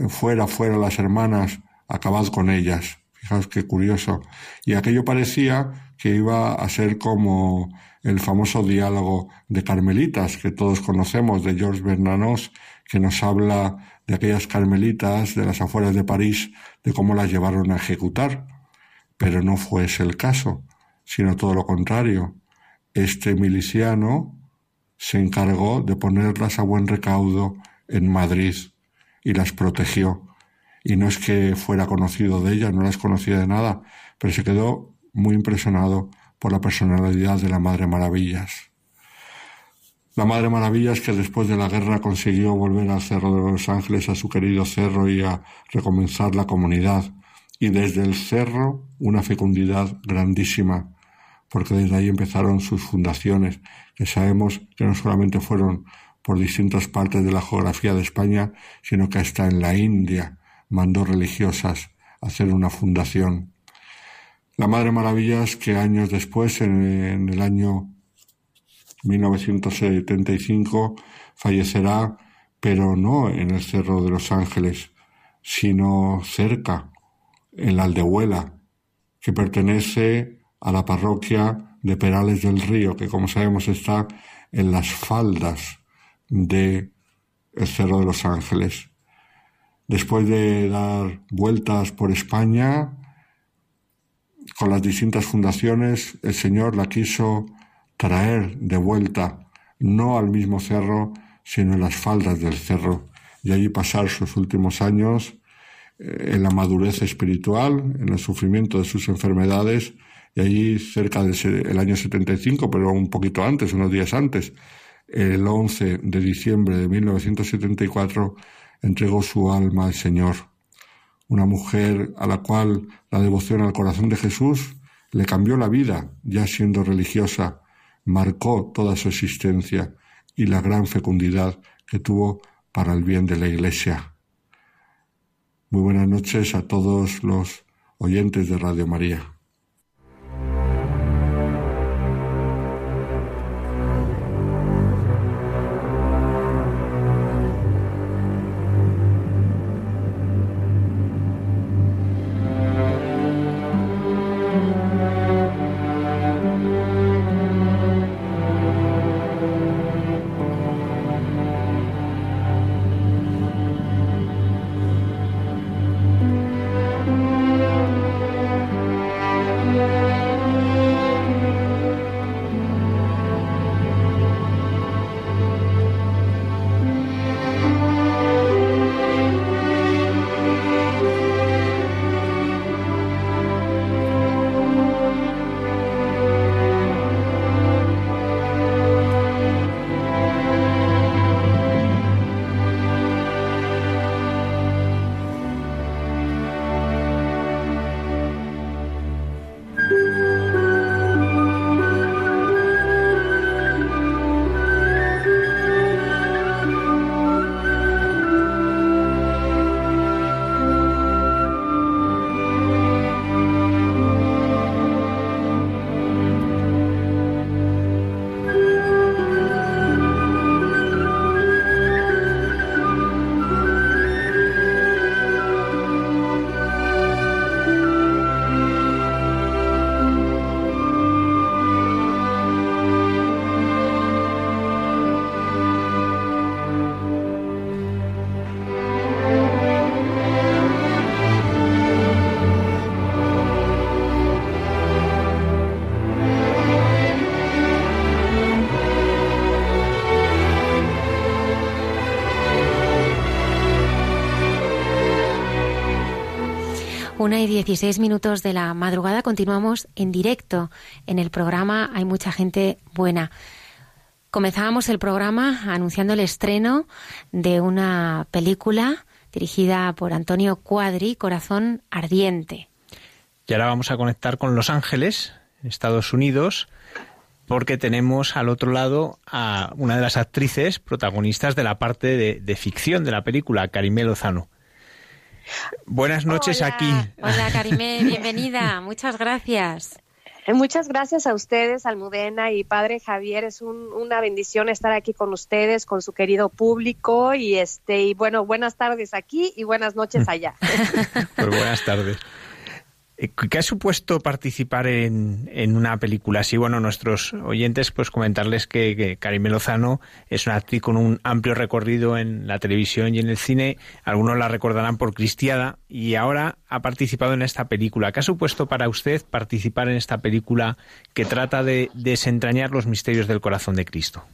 fuera, fuera las hermanas, acabad con ellas. Fijaos qué curioso. Y aquello parecía que iba a ser como el famoso diálogo de Carmelitas que todos conocemos de Georges Bernanos, que nos habla de aquellas carmelitas de las afueras de París, de cómo las llevaron a ejecutar. Pero no fue ese el caso, sino todo lo contrario. Este miliciano se encargó de ponerlas a buen recaudo en Madrid y las protegió. Y no es que fuera conocido de ellas, no las conocía de nada, pero se quedó muy impresionado por la personalidad de la Madre Maravillas. La Madre Maravillas que después de la guerra consiguió volver al Cerro de los Ángeles, a su querido cerro y a recomenzar la comunidad. Y desde el cerro una fecundidad grandísima, porque desde ahí empezaron sus fundaciones, que sabemos que no solamente fueron por distintas partes de la geografía de España, sino que hasta en la India mandó religiosas hacer una fundación. La Madre Maravillas, que años después, en, el año 1975, fallecerá, pero no en el Cerro de los Ángeles, sino cerca, en la Aldehuela, que pertenece a la parroquia de Perales del Río, que como sabemos está en las faldas de el Cerro de los Ángeles. Después de dar vueltas por España, con las distintas fundaciones, el Señor la quiso traer de vuelta, no al mismo cerro, sino en las faldas del cerro, y allí pasar sus últimos años eh, en la madurez espiritual, en el sufrimiento de sus enfermedades, y allí cerca del año 75, pero un poquito antes, unos días antes, el 11 de diciembre de 1974, entregó su alma al Señor una mujer a la cual la devoción al corazón de Jesús le cambió la vida, ya siendo religiosa, marcó toda su existencia y la gran fecundidad que tuvo para el bien de la Iglesia. Muy buenas noches a todos los oyentes de Radio María. Una y dieciséis minutos de la madrugada continuamos en directo en el programa Hay mucha gente buena. Comenzábamos el programa anunciando el estreno de una película dirigida por Antonio Cuadri, Corazón Ardiente. Y ahora vamos a conectar con Los Ángeles, Estados Unidos, porque tenemos al otro lado a una de las actrices protagonistas de la parte de, ficción de la película, Karimé Lozano. Buenas noches aquí. Hola Karimé, bienvenida, muchas gracias. Eh, muchas gracias a ustedes, Almudena y Padre Javier. Es una bendición estar aquí con ustedes, con su querido público y este y bueno, buenas tardes aquí y buenas noches allá. pues buenas tardes. Eh, ¿Qué ha supuesto participar en, una película así? Bueno, nuestros oyentes, pues comentarles que, que Karim Lozano es una actriz con un amplio recorrido en la televisión y en el cine. Algunos la recordarán por Cristiada y ahora ha participado en esta película. ¿Qué ha supuesto para usted participar en esta película que trata de desentrañar los misterios del corazón de Cristo?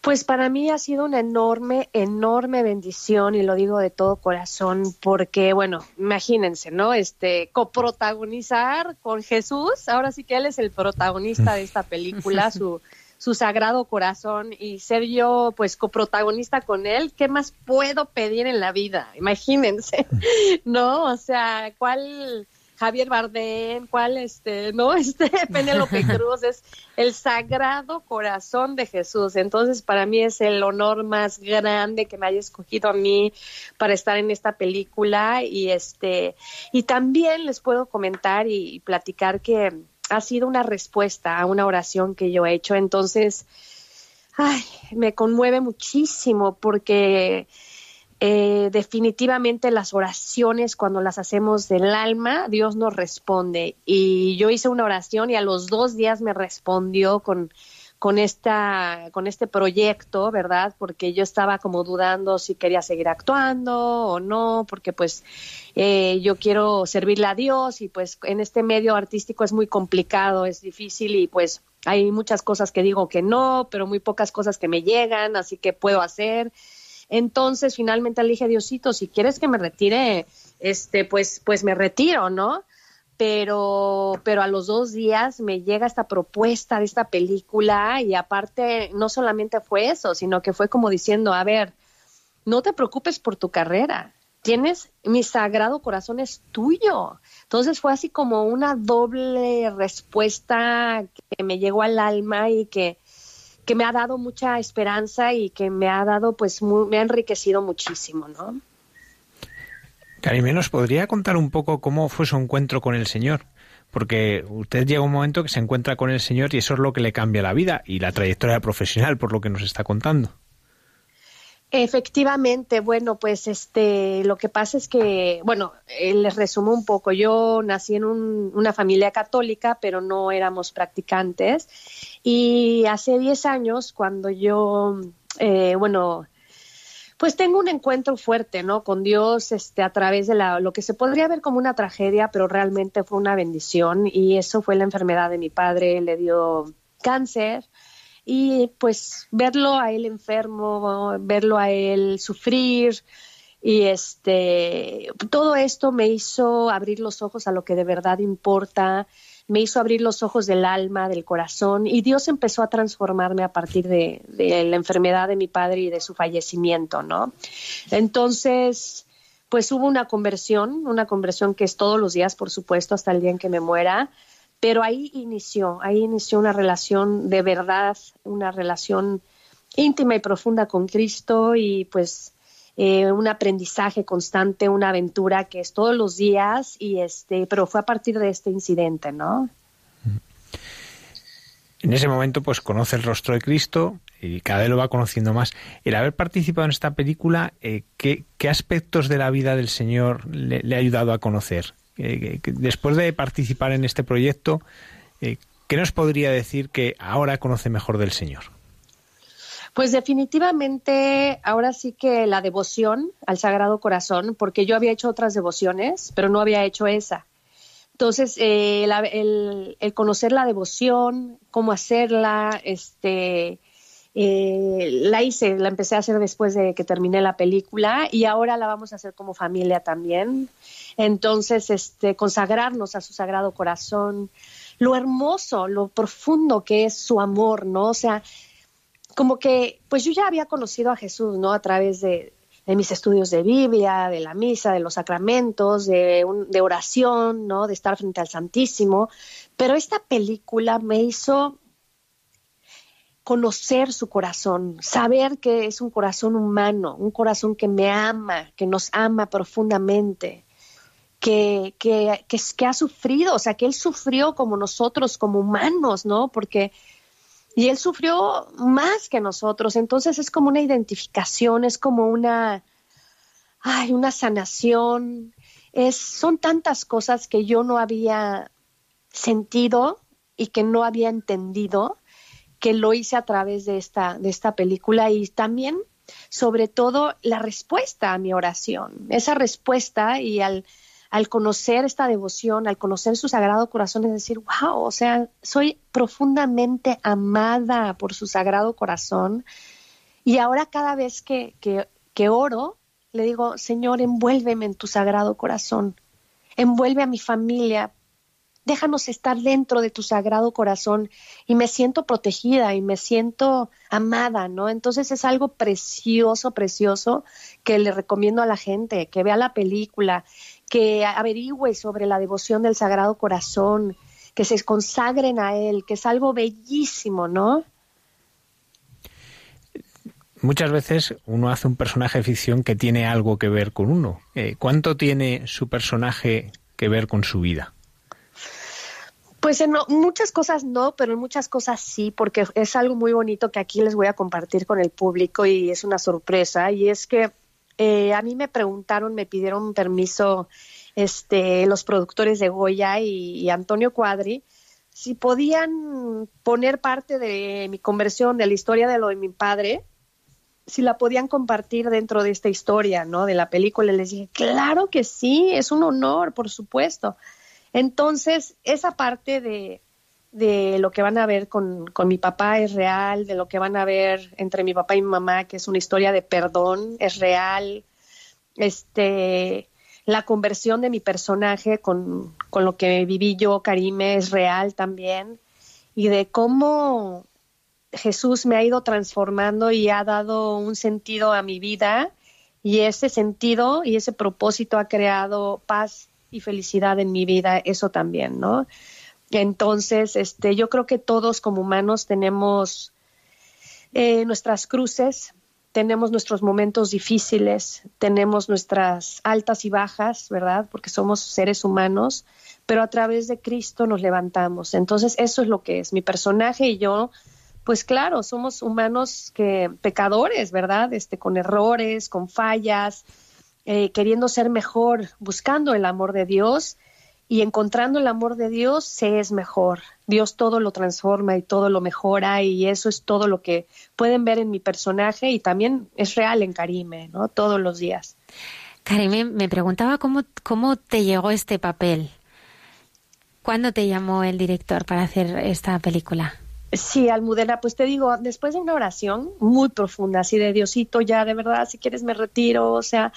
Pues para mí ha sido una enorme, enorme bendición y lo digo de todo corazón porque, bueno, imagínense, ¿no? Este, coprotagonizar con Jesús, ahora sí que él es el protagonista de esta película, su, su sagrado corazón y ser yo, pues, coprotagonista con él, ¿qué más puedo pedir en la vida? Imagínense, ¿no? O sea, ¿cuál Javier Bardem, cuál este, no, este Penélope Cruz es el sagrado corazón de Jesús. Entonces, para mí es el honor más grande que me haya escogido a mí para estar en esta película y este y también les puedo comentar y platicar que ha sido una respuesta a una oración que yo he hecho. Entonces, ay, me conmueve muchísimo porque eh, definitivamente las oraciones cuando las hacemos del alma, Dios nos responde. Y yo hice una oración y a los dos días me respondió con, con, esta, con este proyecto, ¿verdad? Porque yo estaba como dudando si quería seguir actuando o no, porque pues eh, yo quiero servirle a Dios y pues en este medio artístico es muy complicado, es difícil y pues hay muchas cosas que digo que no, pero muy pocas cosas que me llegan, así que puedo hacer. Entonces, finalmente le dije, Diosito, si quieres que me retire, este, pues, pues me retiro, ¿no? Pero, pero a los dos días me llega esta propuesta de esta película y aparte no solamente fue eso, sino que fue como diciendo, a ver, no te preocupes por tu carrera, tienes, mi sagrado corazón es tuyo. Entonces fue así como una doble respuesta que me llegó al alma y que, que me ha dado mucha esperanza y que me ha dado, pues, me ha enriquecido muchísimo, ¿no? Karime, ¿nos podría contar un poco cómo fue su encuentro con el Señor? Porque usted llega un momento que se encuentra con el Señor y eso es lo que le cambia la vida y la trayectoria profesional, por lo que nos está contando. Efectivamente, bueno, pues este, lo que pasa es que, bueno, eh, les resumo un poco. Yo nací en una familia católica, pero no éramos practicantes. Y hace 10 años, cuando yo, eh, bueno, pues tengo un encuentro fuerte, ¿no? Con Dios, este, a través de la, lo que se podría ver como una tragedia, pero realmente fue una bendición. Y eso fue la enfermedad de mi padre, le dio cáncer y pues verlo a él enfermo, verlo a él sufrir y este todo esto me hizo abrir los ojos a lo que de verdad importa, me hizo abrir los ojos del alma, del corazón y Dios empezó a transformarme a partir de, de la enfermedad de mi padre y de su fallecimiento, ¿no? Entonces, pues hubo una conversión, una conversión que es todos los días, por supuesto, hasta el día en que me muera pero ahí inició, ahí inició una relación de verdad, una relación íntima y profunda con Cristo y pues eh, un aprendizaje constante, una aventura que es todos los días y este, pero fue a partir de este incidente, ¿no? En ese momento, pues conoce el rostro de Cristo y cada vez lo va conociendo más. El haber participado en esta película, eh, ¿qué, aspectos de la vida del Señor le ha ayudado a conocer? Después de participar en este proyecto, eh, ¿qué nos podría decir que ahora conoce mejor del Señor? Pues definitivamente ahora sí que la devoción al Sagrado Corazón, porque yo había hecho otras devociones, pero no había hecho esa. Entonces, eh, el, el, conocer la devoción, cómo hacerla, este, eh, la hice, la empecé a hacer después de que terminé la película y ahora la vamos a hacer como familia también. Entonces, este, consagrarnos a su sagrado corazón, lo hermoso, lo profundo que es su amor, ¿no? O sea, como que, pues yo ya había conocido a Jesús, ¿no? A través de, mis estudios de Biblia, de la misa, de los sacramentos, de oración, ¿no? De estar frente al Santísimo. Pero esta película me hizo conocer su corazón, saber que es un corazón humano, un corazón que me ama, que nos ama profundamente, que, que, que, ha sufrido, o sea, que él sufrió como nosotros, como humanos, ¿no? Porque, y él sufrió más que nosotros, entonces es como una identificación, es como una, ay, una sanación, es, son tantas cosas que yo no había sentido y que no había entendido que lo hice a través de esta, de esta película y también, sobre todo, la respuesta a mi oración. Esa respuesta y al, al conocer esta devoción, al conocer su sagrado corazón, es decir, wow, o sea, soy profundamente amada por su sagrado corazón. Y ahora cada vez que, que, que oro, le digo, Señor, envuélveme en tu sagrado corazón, envuelve a mi familia, déjanos estar dentro de tu sagrado corazón y me siento protegida y me siento amada, ¿no? Entonces es algo precioso, precioso que le recomiendo a la gente, que vea la película, que averigüe sobre la devoción del sagrado corazón, que se consagren a él, que es algo bellísimo, ¿no? Muchas veces uno hace un personaje de ficción que tiene algo que ver con uno. Eh, ¿Cuánto tiene su personaje que ver con su vida? Pues en muchas cosas no, pero en muchas cosas sí, porque es algo muy bonito que aquí les voy a compartir con el público y es una sorpresa. Y es que eh, a mí me preguntaron, me pidieron permiso este, los productores de Goya y, Antonio Cuadri si podían poner parte de mi conversión, de la historia de lo de mi padre, si la podían compartir dentro de esta historia, ¿no? De la película. Les dije, claro que sí, es un honor, por supuesto. Entonces, esa parte de, de lo que van a ver con, con, mi papá es real, de lo que van a ver entre mi papá y mi mamá, que es una historia de perdón, es real. Este, la conversión de mi personaje con, con lo que viví yo, Karime, es real también. Y de cómo Jesús me ha ido transformando y ha dado un sentido a mi vida. Y ese sentido y ese propósito ha creado paz y felicidad en mi vida, eso también, ¿no? Entonces, este, yo creo que todos como humanos tenemos eh, nuestras cruces, tenemos nuestros momentos difíciles, tenemos nuestras altas y bajas, ¿verdad? Porque somos seres humanos, pero a través de Cristo nos levantamos. Entonces, eso es lo que es. Mi personaje y yo, pues claro, somos humanos que pecadores, ¿verdad? Este, con errores, con fallas, eh, queriendo ser mejor, buscando el amor de Dios y encontrando el amor de Dios se es mejor. Dios todo lo transforma y todo lo mejora y eso es todo lo que pueden ver en mi personaje y también es real en Karime, ¿no? Todos los días. Karime, me preguntaba cómo, cómo te llegó este papel. ¿Cuándo te llamó el director para hacer esta película? Sí, Almudena, pues te digo, después de una oración muy profunda, así de Diosito, ya de verdad, si quieres me retiro, o sea,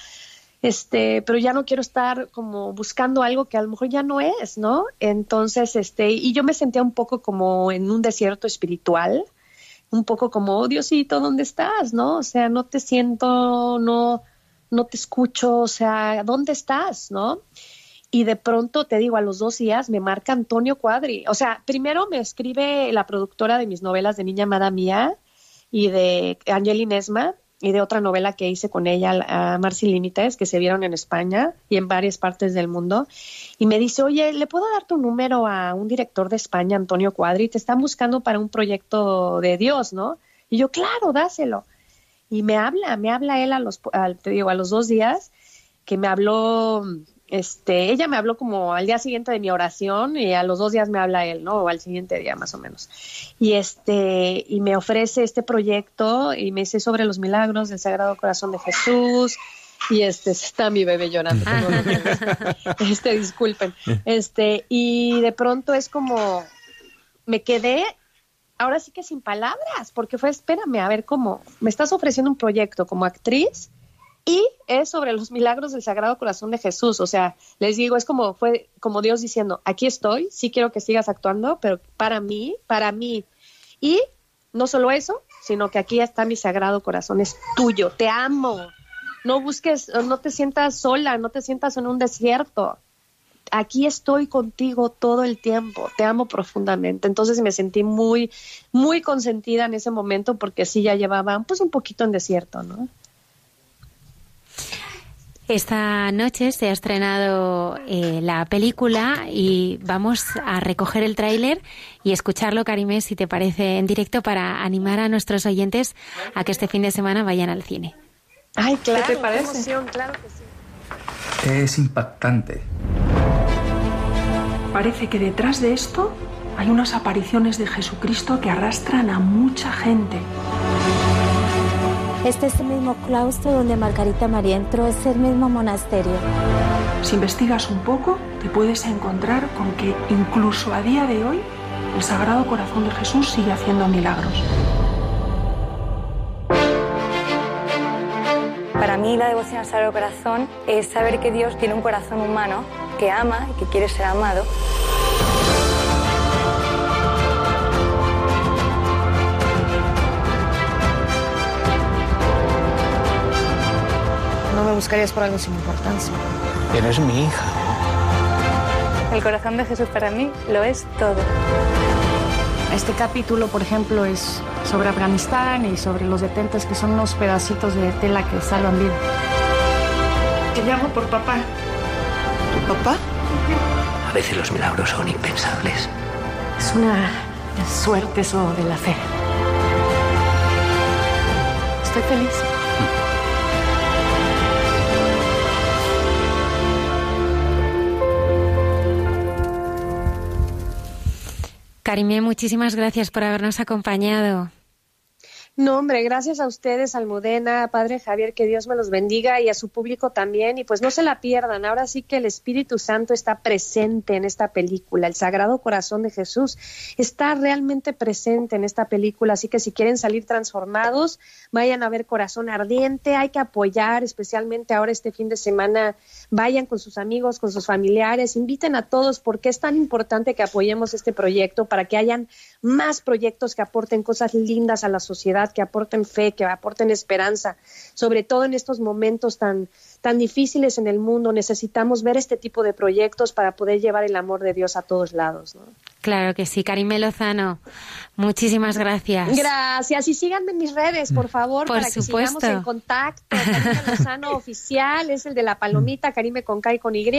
este, pero ya no quiero estar como buscando algo que a lo mejor ya no es, ¿no? Entonces, este, y yo me sentía un poco como en un desierto espiritual, un poco como, oh, Diosito, ¿dónde estás? ¿No? O sea, no te siento, no, no te escucho, o sea, ¿dónde estás? ¿No? Y de pronto, te digo, a los dos días me marca Antonio Cuadri. O sea, primero me escribe la productora de mis novelas de Niña Amada Mía y de Angelina Esma, y de otra novela que hice con ella, a Marci Límites, que se vieron en España y en varias partes del mundo. Y me dice, oye, ¿le puedo dar tu número a un director de España, Antonio Cuadri? Te están buscando para un proyecto de Dios, ¿no? Y yo, claro, dáselo. Y me habla, me habla él a los, te digo, a los dos días, que me habló este, ella me habló como al día siguiente de mi oración y a los dos días me habla él, ¿no? O al siguiente día más o menos. Y este, y me ofrece este proyecto y me dice sobre los milagros del Sagrado Corazón de Jesús. Y este, está mi bebé llorando. este, disculpen. Este, y de pronto es como, me quedé ahora sí que sin palabras, porque fue, espérame, a ver cómo, me estás ofreciendo un proyecto como actriz y es sobre los milagros del Sagrado Corazón de Jesús. O sea, les digo, es como fue como Dios diciendo, aquí estoy, sí quiero que sigas actuando, pero para mí, para mí. Y no solo eso, sino que aquí está mi Sagrado Corazón, es tuyo, te amo, no busques, no te sientas sola, no te sientas en un desierto. Aquí estoy contigo todo el tiempo, te amo profundamente. Entonces me sentí muy, muy consentida en ese momento porque sí ya llevaba pues un poquito en desierto, ¿no? Esta noche se ha estrenado eh, la película y vamos a recoger el tráiler y escucharlo, Karimé, si te parece, en directo para animar a nuestros oyentes a que este fin de semana vayan al cine. Ay, claro, ¿Qué te parece? claro que sí. Es impactante. Parece que detrás de esto hay unas apariciones de Jesucristo que arrastran a mucha gente. Este es el mismo claustro donde Margarita María entró, es el mismo monasterio. Si investigas un poco, te puedes encontrar con que incluso a día de hoy el Sagrado Corazón de Jesús sigue haciendo milagros. Para mí la devoción al Sagrado Corazón es saber que Dios tiene un corazón humano que ama y que quiere ser amado No me buscarías por algo sin importancia. Eres mi hija. El corazón de Jesús para mí lo es todo. Este capítulo, por ejemplo, es sobre Afganistán y sobre los detentes que son unos pedacitos de tela que salvan vida. Te llamo por papá. ¿Tu papá? A veces los milagros son impensables. Es una suerte eso de la fe. Estoy feliz. Karimé, muchísimas gracias por habernos acompañado. No, hombre, gracias a ustedes, Almudena, Padre Javier, que Dios me los bendiga y a su público también. Y pues no se la pierdan. Ahora sí que el Espíritu Santo está presente en esta película. El Sagrado Corazón de Jesús está realmente presente en esta película. Así que si quieren salir transformados, vayan a ver Corazón Ardiente. Hay que apoyar, especialmente ahora este fin de semana. Vayan con sus amigos, con sus familiares. Inviten a todos porque es tan importante que apoyemos este proyecto para que hayan más proyectos que aporten cosas lindas a la sociedad que aporten fe, que aporten esperanza, sobre todo en estos momentos tan, tan difíciles en el mundo. Necesitamos ver este tipo de proyectos para poder llevar el amor de Dios a todos lados. Claro que sí, Karime Lozano. Muchísimas gracias. Gracias. Y síganme en mis redes, por favor, para que sigamos en contacto. Karime Lozano Oficial es el de la palomita, Karime con K y con Y.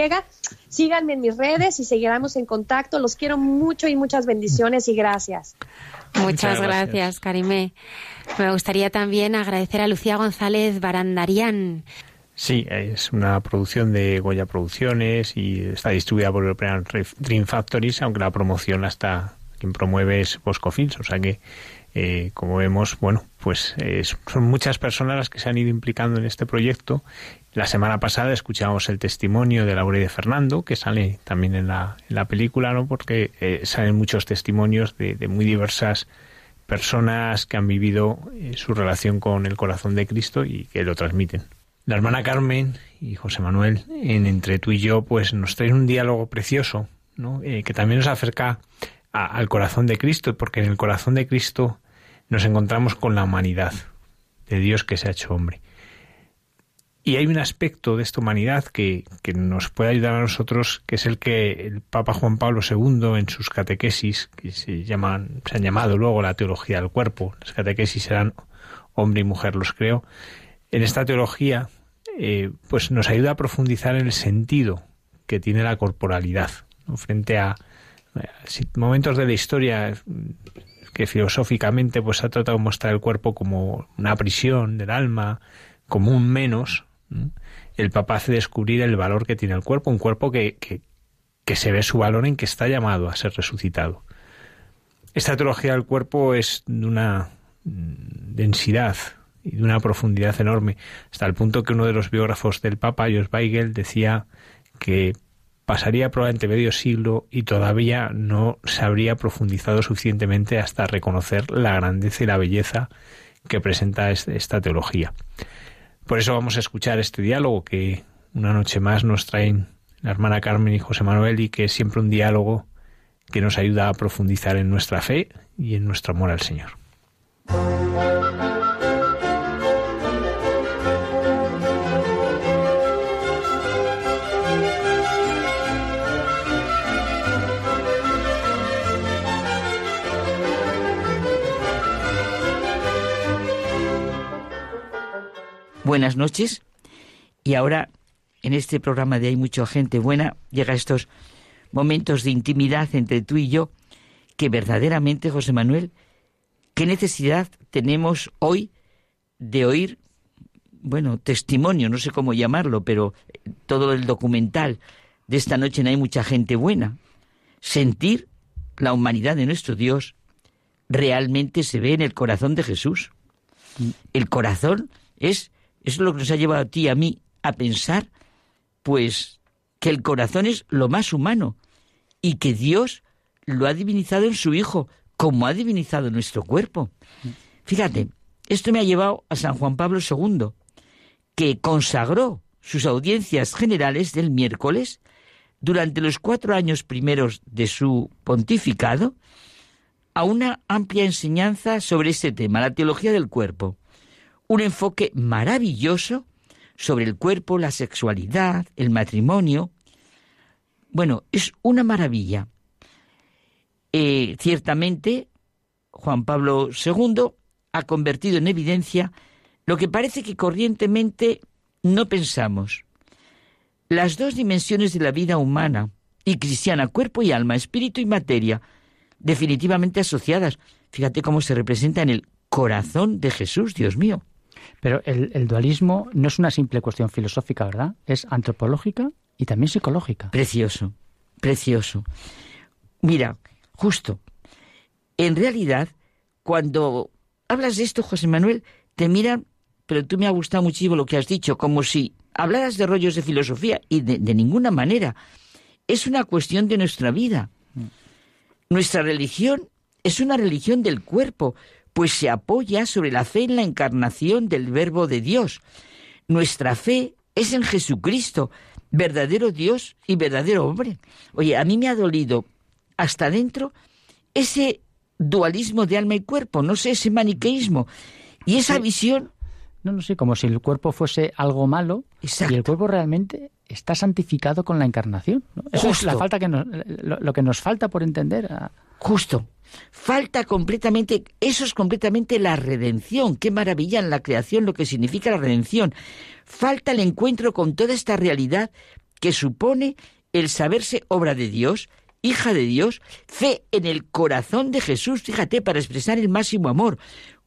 Síganme en mis redes y seguiremos en contacto. Los quiero mucho y muchas bendiciones y gracias. Muchas, gracias, Karime. Me gustaría también agradecer a Lucía González Barandarian. Sí, es una producción de Goya Producciones y está distribuida por el Plan Dream Factories, aunque la promoción hasta quien promueve es Bosco Films, o sea que eh, como vemos, bueno, pues son muchas personas las que se han ido implicando en este proyecto. La semana pasada escuchamos el testimonio de Laura y de Fernando, que sale también en la, en la película, ¿no? Porque eh, salen muchos testimonios de, muy diversas personas que han vivido eh, su relación con el corazón de Cristo y que lo transmiten. La hermana Carmen y José Manuel, en Entre tú y yo, pues nos traen un diálogo precioso, ¿no? que también nos acerca al corazón de Cristo, porque en el corazón de Cristo nos encontramos con la humanidad de Dios que se ha hecho hombre. Y hay un aspecto de esta humanidad que, que, nos puede ayudar a nosotros, que es el que el Papa Juan Pablo II en sus catequesis, que se llaman, se han llamado luego la teología del cuerpo, las catequesis eran hombre y mujer, los creo. En esta teología, eh, pues nos ayuda a profundizar en el sentido que tiene la corporalidad, frente a, eh, momentos de la historia que filosóficamente pues ha tratado de mostrar el cuerpo como una prisión del alma, como un menos, el Papa hace descubrir el valor que tiene el cuerpo, un cuerpo que, que, se ve su valor en que está llamado a ser resucitado. Esta teología del cuerpo es de una densidad y de una profundidad enorme, hasta el punto que uno de los biógrafos del Papa, Jos Weigel, decía que pasaría probablemente medio siglo y todavía no se habría profundizado suficientemente hasta reconocer la grandeza y la belleza que presenta esta teología. Por eso vamos a escuchar este diálogo que una noche más nos traen la hermana Carmen y José Manuel y que es siempre un diálogo que nos ayuda a profundizar en nuestra fe y en nuestro amor al Señor. Buenas noches. Y ahora, en este programa de Hay mucha gente buena, llega estos momentos de intimidad entre tú y yo, que verdaderamente, José Manuel, qué necesidad tenemos hoy de oír, bueno, testimonio, no sé cómo llamarlo, pero todo el documental de esta noche no hay mucha gente buena. Sentir la humanidad de nuestro Dios realmente se ve en el corazón de Jesús. El corazón es, es lo que nos ha llevado a ti y a mí a pensar, pues, que el corazón es lo más humano y que Dios lo ha divinizado en su Hijo, como ha divinizado nuestro cuerpo. Fíjate, esto me ha llevado a San Juan Pablo II, que consagró sus audiencias generales del miércoles durante los cuatro años primeros de su pontificado a una amplia enseñanza sobre este tema, la teología del cuerpo. Un enfoque maravilloso sobre el cuerpo, la sexualidad, el matrimonio. Bueno, es una maravilla. Eh, ciertamente, Juan Pablo II ha convertido en evidencia lo que parece que corrientemente no pensamos. Las dos dimensiones de la vida humana y cristiana, cuerpo y alma, espíritu y materia, definitivamente asociadas. Fíjate cómo se representa en el corazón de Jesús, Dios mío. Pero el, dualismo no es una simple cuestión filosófica, ¿verdad? Es antropológica y también psicológica. Precioso, precioso. Mira, justo. En realidad, cuando hablas de esto, José Manuel, te miran, pero tú me ha gustado muchísimo lo que has dicho, como si hablaras de rollos de filosofía y de ninguna manera. Es una cuestión de nuestra vida. Nuestra religión es una religión del cuerpo, pues se apoya sobre la fe en la encarnación del Verbo de Dios. Nuestra fe es en Jesucristo, verdadero Dios y verdadero hombre. Oye, a mí me ha dolido hasta dentro ese dualismo de alma y cuerpo, no sé, ese maniqueísmo y esa visión. No, no sé, como si el cuerpo fuese algo malo y el cuerpo realmente está santificado con la encarnación. Eso es la falta que lo, que nos falta por entender. Justo. Falta completamente, eso es completamente la redención. Qué maravilla en la creación lo que significa la redención. Falta el encuentro con toda esta realidad que supone el saberse obra de Dios, hija de Dios, fe en el corazón de Jesús, fíjate, para expresar el máximo amor,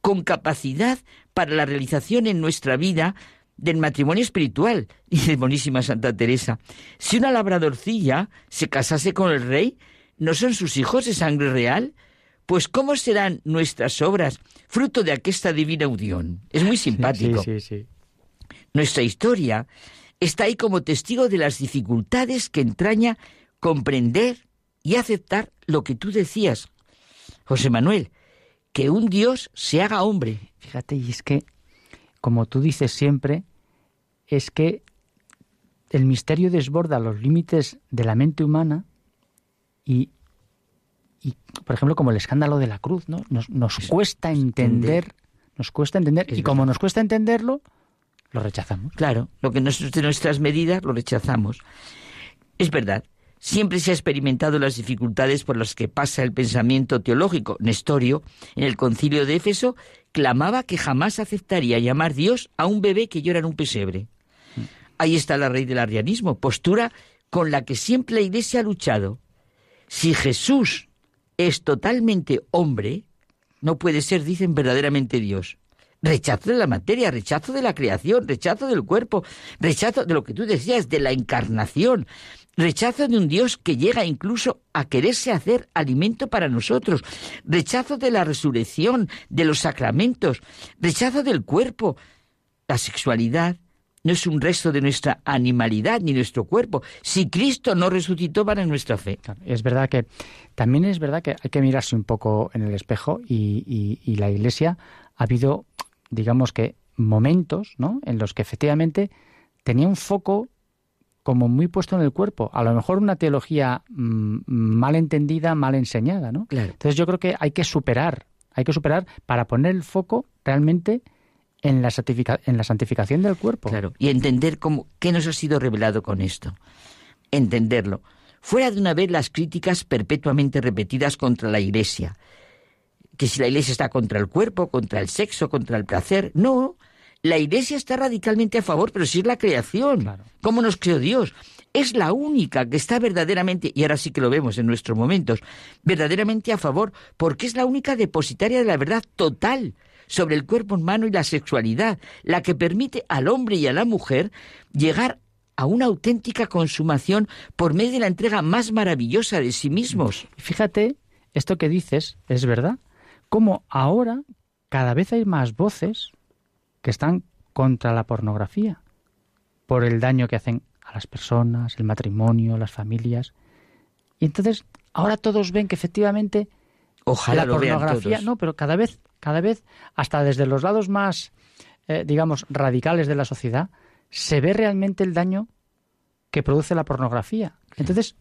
con capacidad para la realización en nuestra vida del matrimonio espiritual. Dice bonísima Santa Teresa, si una labradorcilla se casase con el rey, ¿no son sus hijos de sangre real? Pues ¿cómo serán nuestras obras fruto de aquesta divina unión? Es muy simpático. Sí, sí, sí, Nuestra historia está ahí como testigo de las dificultades que entraña comprender y aceptar lo que tú decías, José Manuel, que un Dios se haga hombre. Fíjate, y es que, como tú dices siempre, es que el misterio desborda los límites de la mente humana y, y por ejemplo, como el escándalo de la cruz, ¿no? Nos, nos cuesta entender, nos cuesta entender, y como nos cuesta entenderlo, lo rechazamos. Claro, lo que no es de nuestras medidas lo rechazamos. Es verdad, siempre se ha experimentado las dificultades por las que pasa el pensamiento teológico. Nestorio, en el concilio de Éfeso, clamaba que jamás aceptaría llamar Dios a un bebé que llora en un pesebre. Ahí está la raíz del arrianismo, postura con la que siempre la Iglesia ha luchado. Si Jesús es totalmente hombre, no puede ser, dicen, verdaderamente Dios. Rechazo de la materia, rechazo de la creación, rechazo del cuerpo, rechazo de lo que tú decías, de la encarnación, rechazo de un Dios que llega incluso a quererse hacer alimento para nosotros, rechazo de la resurrección, de los sacramentos, rechazo del cuerpo, la sexualidad, no es un resto de nuestra animalidad ni nuestro cuerpo. Si Cristo no resucitó, van en nuestra fe. es verdad que también es verdad que hay que mirarse un poco en el espejo y, la Iglesia ha habido, digamos que, momentos ¿no? en los que efectivamente tenía un foco como muy puesto en el cuerpo. A lo mejor una teología mm, mal entendida, mal enseñada, ¿no? Entonces yo creo que hay que superar, hay que superar para poner el foco realmente en la, en la santificación del cuerpo. Claro, y entender cómo, qué nos ha sido revelado con esto. Entenderlo. Fuera de una vez las críticas perpetuamente repetidas contra la Iglesia. Que si la Iglesia está contra el cuerpo, contra el sexo, contra el placer. No, La Iglesia está radicalmente a favor, pero si es la creación, ¿cómo nos creó Dios? Es la única que está verdaderamente, y ahora sí que lo vemos en nuestros momentos, verdaderamente a favor, porque es la única depositaria de la verdad total sobre el cuerpo humano y la sexualidad, la que permite al hombre y a la mujer llegar a una auténtica consumación por medio de la entrega más maravillosa de sí mismos. Fíjate, esto que dices es verdad, como ahora cada vez hay más voces que están contra la pornografía, por el daño que hacen a las personas, el matrimonio, las familias. Y entonces, ahora todos ven que efectivamente Ojalá la pornografía, no, pero cada vez, cada vez, hasta desde los lados más, eh, digamos, radicales de la sociedad, se ve realmente el daño que produce la pornografía. Entonces,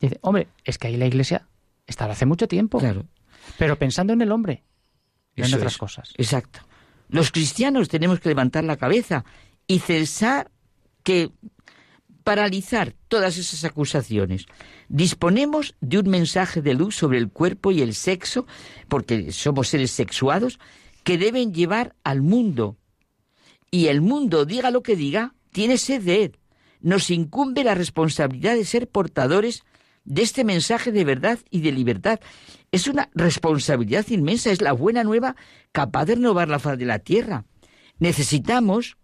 dice, hombre, es que ahí la iglesia estaba hace mucho tiempo. Claro. Pero pensando en el hombre, y en otras es. cosas. Exacto. Los cristianos tenemos que levantar la cabeza y cesar que paralizar todas esas acusaciones. Disponemos de un mensaje de luz sobre el cuerpo y el sexo, porque somos seres sexuados, que deben llevar al mundo. Y el mundo, diga lo que diga, tiene sed de él. Nos incumbe la responsabilidad de ser portadores de este mensaje de verdad y de libertad. Es una responsabilidad inmensa, es la buena nueva capaz de renovar la faz de la tierra. Necesitamos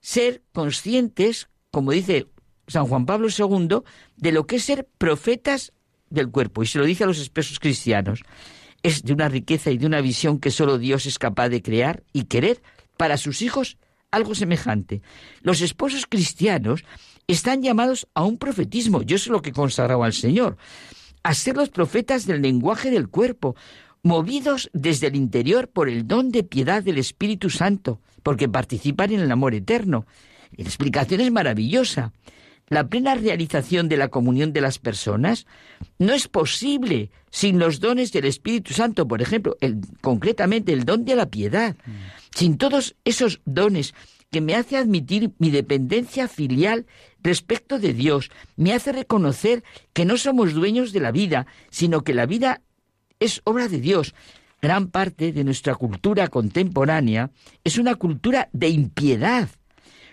ser conscientes, como dice San Juan Pablo II, de lo que es ser profetas del cuerpo. Y se lo dice a los espesos cristianos. Es de una riqueza y de una visión que solo Dios es capaz de crear y querer para sus hijos algo semejante. Los esposos cristianos están llamados a un profetismo, yo es lo que consagraba al Señor, a ser los profetas del lenguaje del cuerpo, movidos desde el interior por el don de piedad del Espíritu Santo, porque participan en el amor eterno. La explicación es maravillosa. La plena realización de la comunión de las personas no es posible sin los dones del Espíritu Santo, por ejemplo, concretamente el don de la piedad. Sin todos esos dones que me hace admitir mi dependencia filial respecto de Dios, me hace reconocer que no somos dueños de la vida, sino que la vida es obra de Dios. Gran parte de nuestra cultura contemporánea es una cultura de impiedad,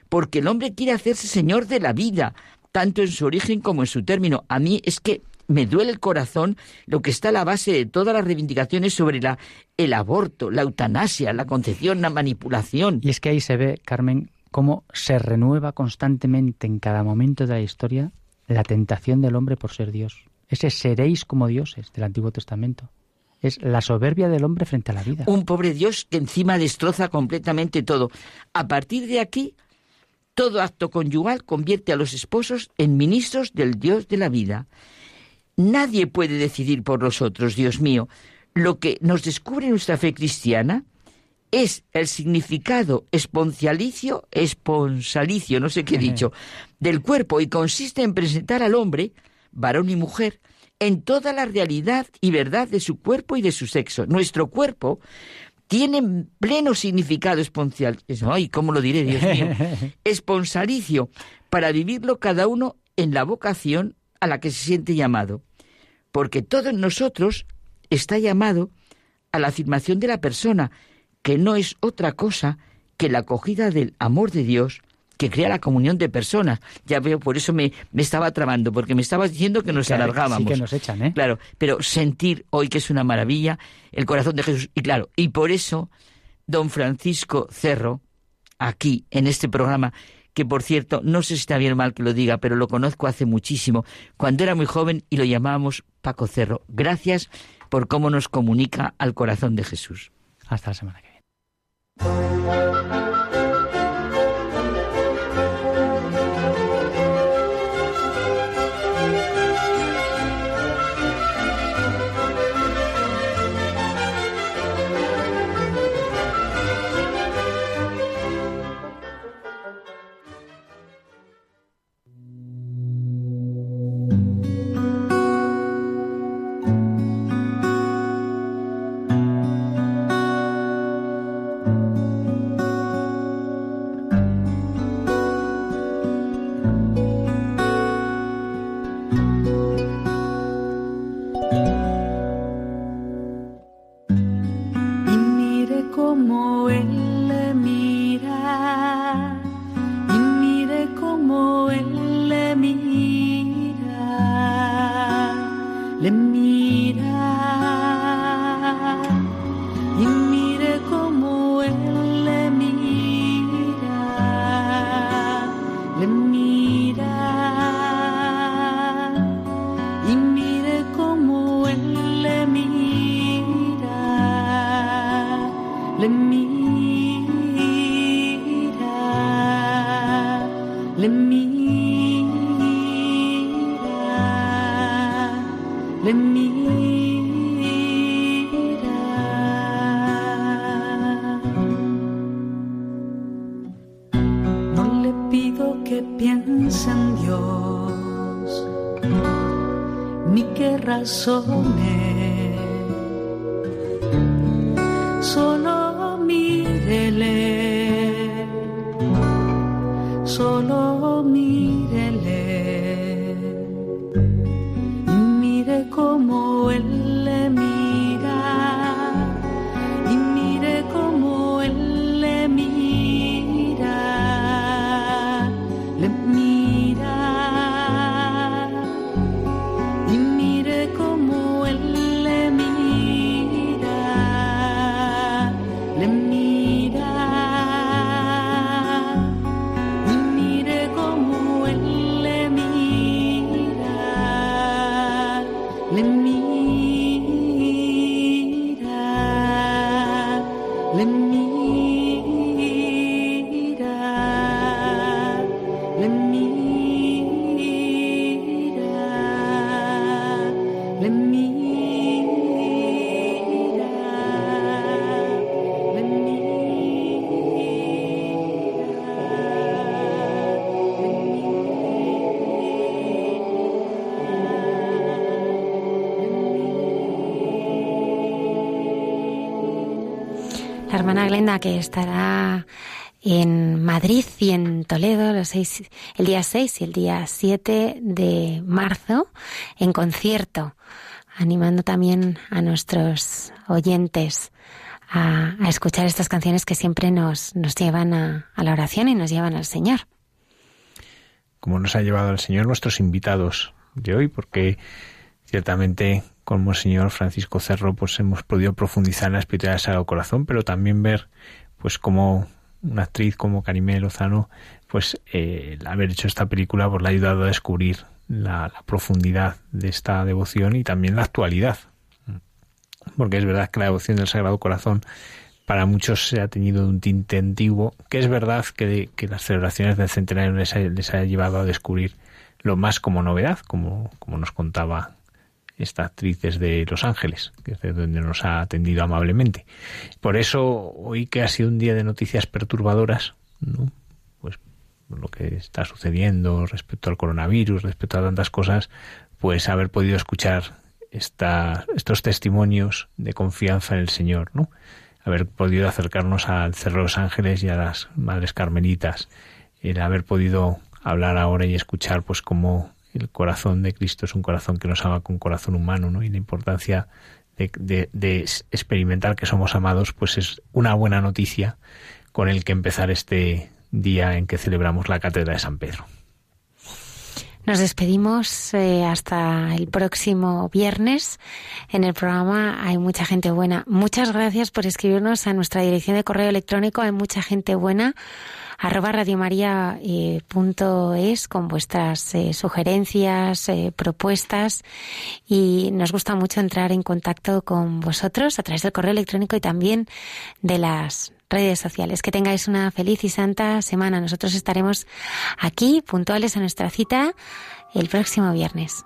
porque el hombre quiere hacerse señor de la vida, tanto en su origen como en su término. A mí es que me duele el corazón lo que está a la base de todas las reivindicaciones sobre la, el aborto, la eutanasia, la concepción, la manipulación. Y es que ahí se ve, Carmen, cómo se renueva constantemente en cada momento de la historia la tentación del hombre por ser Dios. Ese seréis como dioses del Antiguo Testamento. Es la soberbia del hombre frente a la vida. Un pobre Dios que encima destroza completamente todo. A partir de aquí, todo acto conyugal convierte a los esposos en ministros del Dios de la vida. Nadie puede decidir por nosotros, Dios mío. Lo que nos descubre nuestra fe cristiana es el significado esponcialicio, esponsalicio, no sé qué he dicho, del cuerpo y consiste en presentar al hombre, varón y mujer, en toda la realidad y verdad de su cuerpo y de su sexo. Nuestro cuerpo tiene pleno significado esponcial. Ay, ¿cómo lo diré, Dios mío? Esponsalicio, para vivirlo cada uno en la vocación a la que se siente llamado. Porque todo en nosotros está llamado a la afirmación de la persona, que no es otra cosa que la acogida del amor de Dios que crea la comunión de personas. Ya veo, por eso me, me estaba trabando, porque me estabas diciendo que nos alargábamos. sí que nos echan, ¿eh? Claro, pero sentir hoy que es una maravilla el corazón de Jesús. Y claro, y por eso don Francisco Cerro, aquí en este programa, que por cierto, no sé si está bien o mal que lo diga, pero lo conozco hace muchísimo, cuando era muy joven y lo llamábamos Paco Cerro. Gracias por cómo nos comunica al corazón de Jesús. Hasta la semana que viene. Let me. Que estará en Madrid y en Toledo los seis, el día 6 y el día 7 de marzo en concierto, animando también a nuestros oyentes a, escuchar estas canciones que siempre nos, nos llevan a, a la oración y nos llevan al Señor. Como nos ha llevado el Señor nuestros invitados de hoy, porque ciertamente como el señor Francisco Cerro, pues hemos podido profundizar en la espiritualidad del Sagrado Corazón, pero también ver, pues como una actriz como Karimé Lozano, pues eh, haber hecho esta película pues le ha ayudado a descubrir la, profundidad de esta devoción y también la actualidad. Porque es verdad que la devoción del Sagrado Corazón para muchos se ha tenido un tinte antiguo, que es verdad que, que las celebraciones del centenario les ha, les ha, llevado a descubrir lo más como novedad, como, como nos contaba esta actriz de Los Ángeles, que es de donde nos ha atendido amablemente. Por eso, hoy que ha sido un día de noticias perturbadoras, ¿no? pues lo que está sucediendo respecto al coronavirus, respecto a tantas cosas, pues haber podido escuchar esta, estos testimonios de confianza en el Señor, ¿no? haber podido acercarnos al Cerro de los Ángeles y a las Madres Carmelitas, el haber podido hablar ahora y escuchar pues cómo el corazón de Cristo es un corazón que nos ama con corazón humano, ¿no? Y la importancia de, experimentar que somos amados, pues es una buena noticia con el que empezar este día en que celebramos la Cátedra de San Pedro. Nos despedimos eh, hasta el próximo viernes. En el programa hay mucha gente buena. Muchas gracias por escribirnos a nuestra dirección de correo electrónico. Hay mucha gente buena arroba radiomaria.es con vuestras eh, sugerencias, eh, propuestas y nos gusta mucho entrar en contacto con vosotros a través del correo electrónico y también de las redes sociales. Que tengáis una feliz y santa semana. Nosotros estaremos aquí puntuales a nuestra cita el próximo viernes.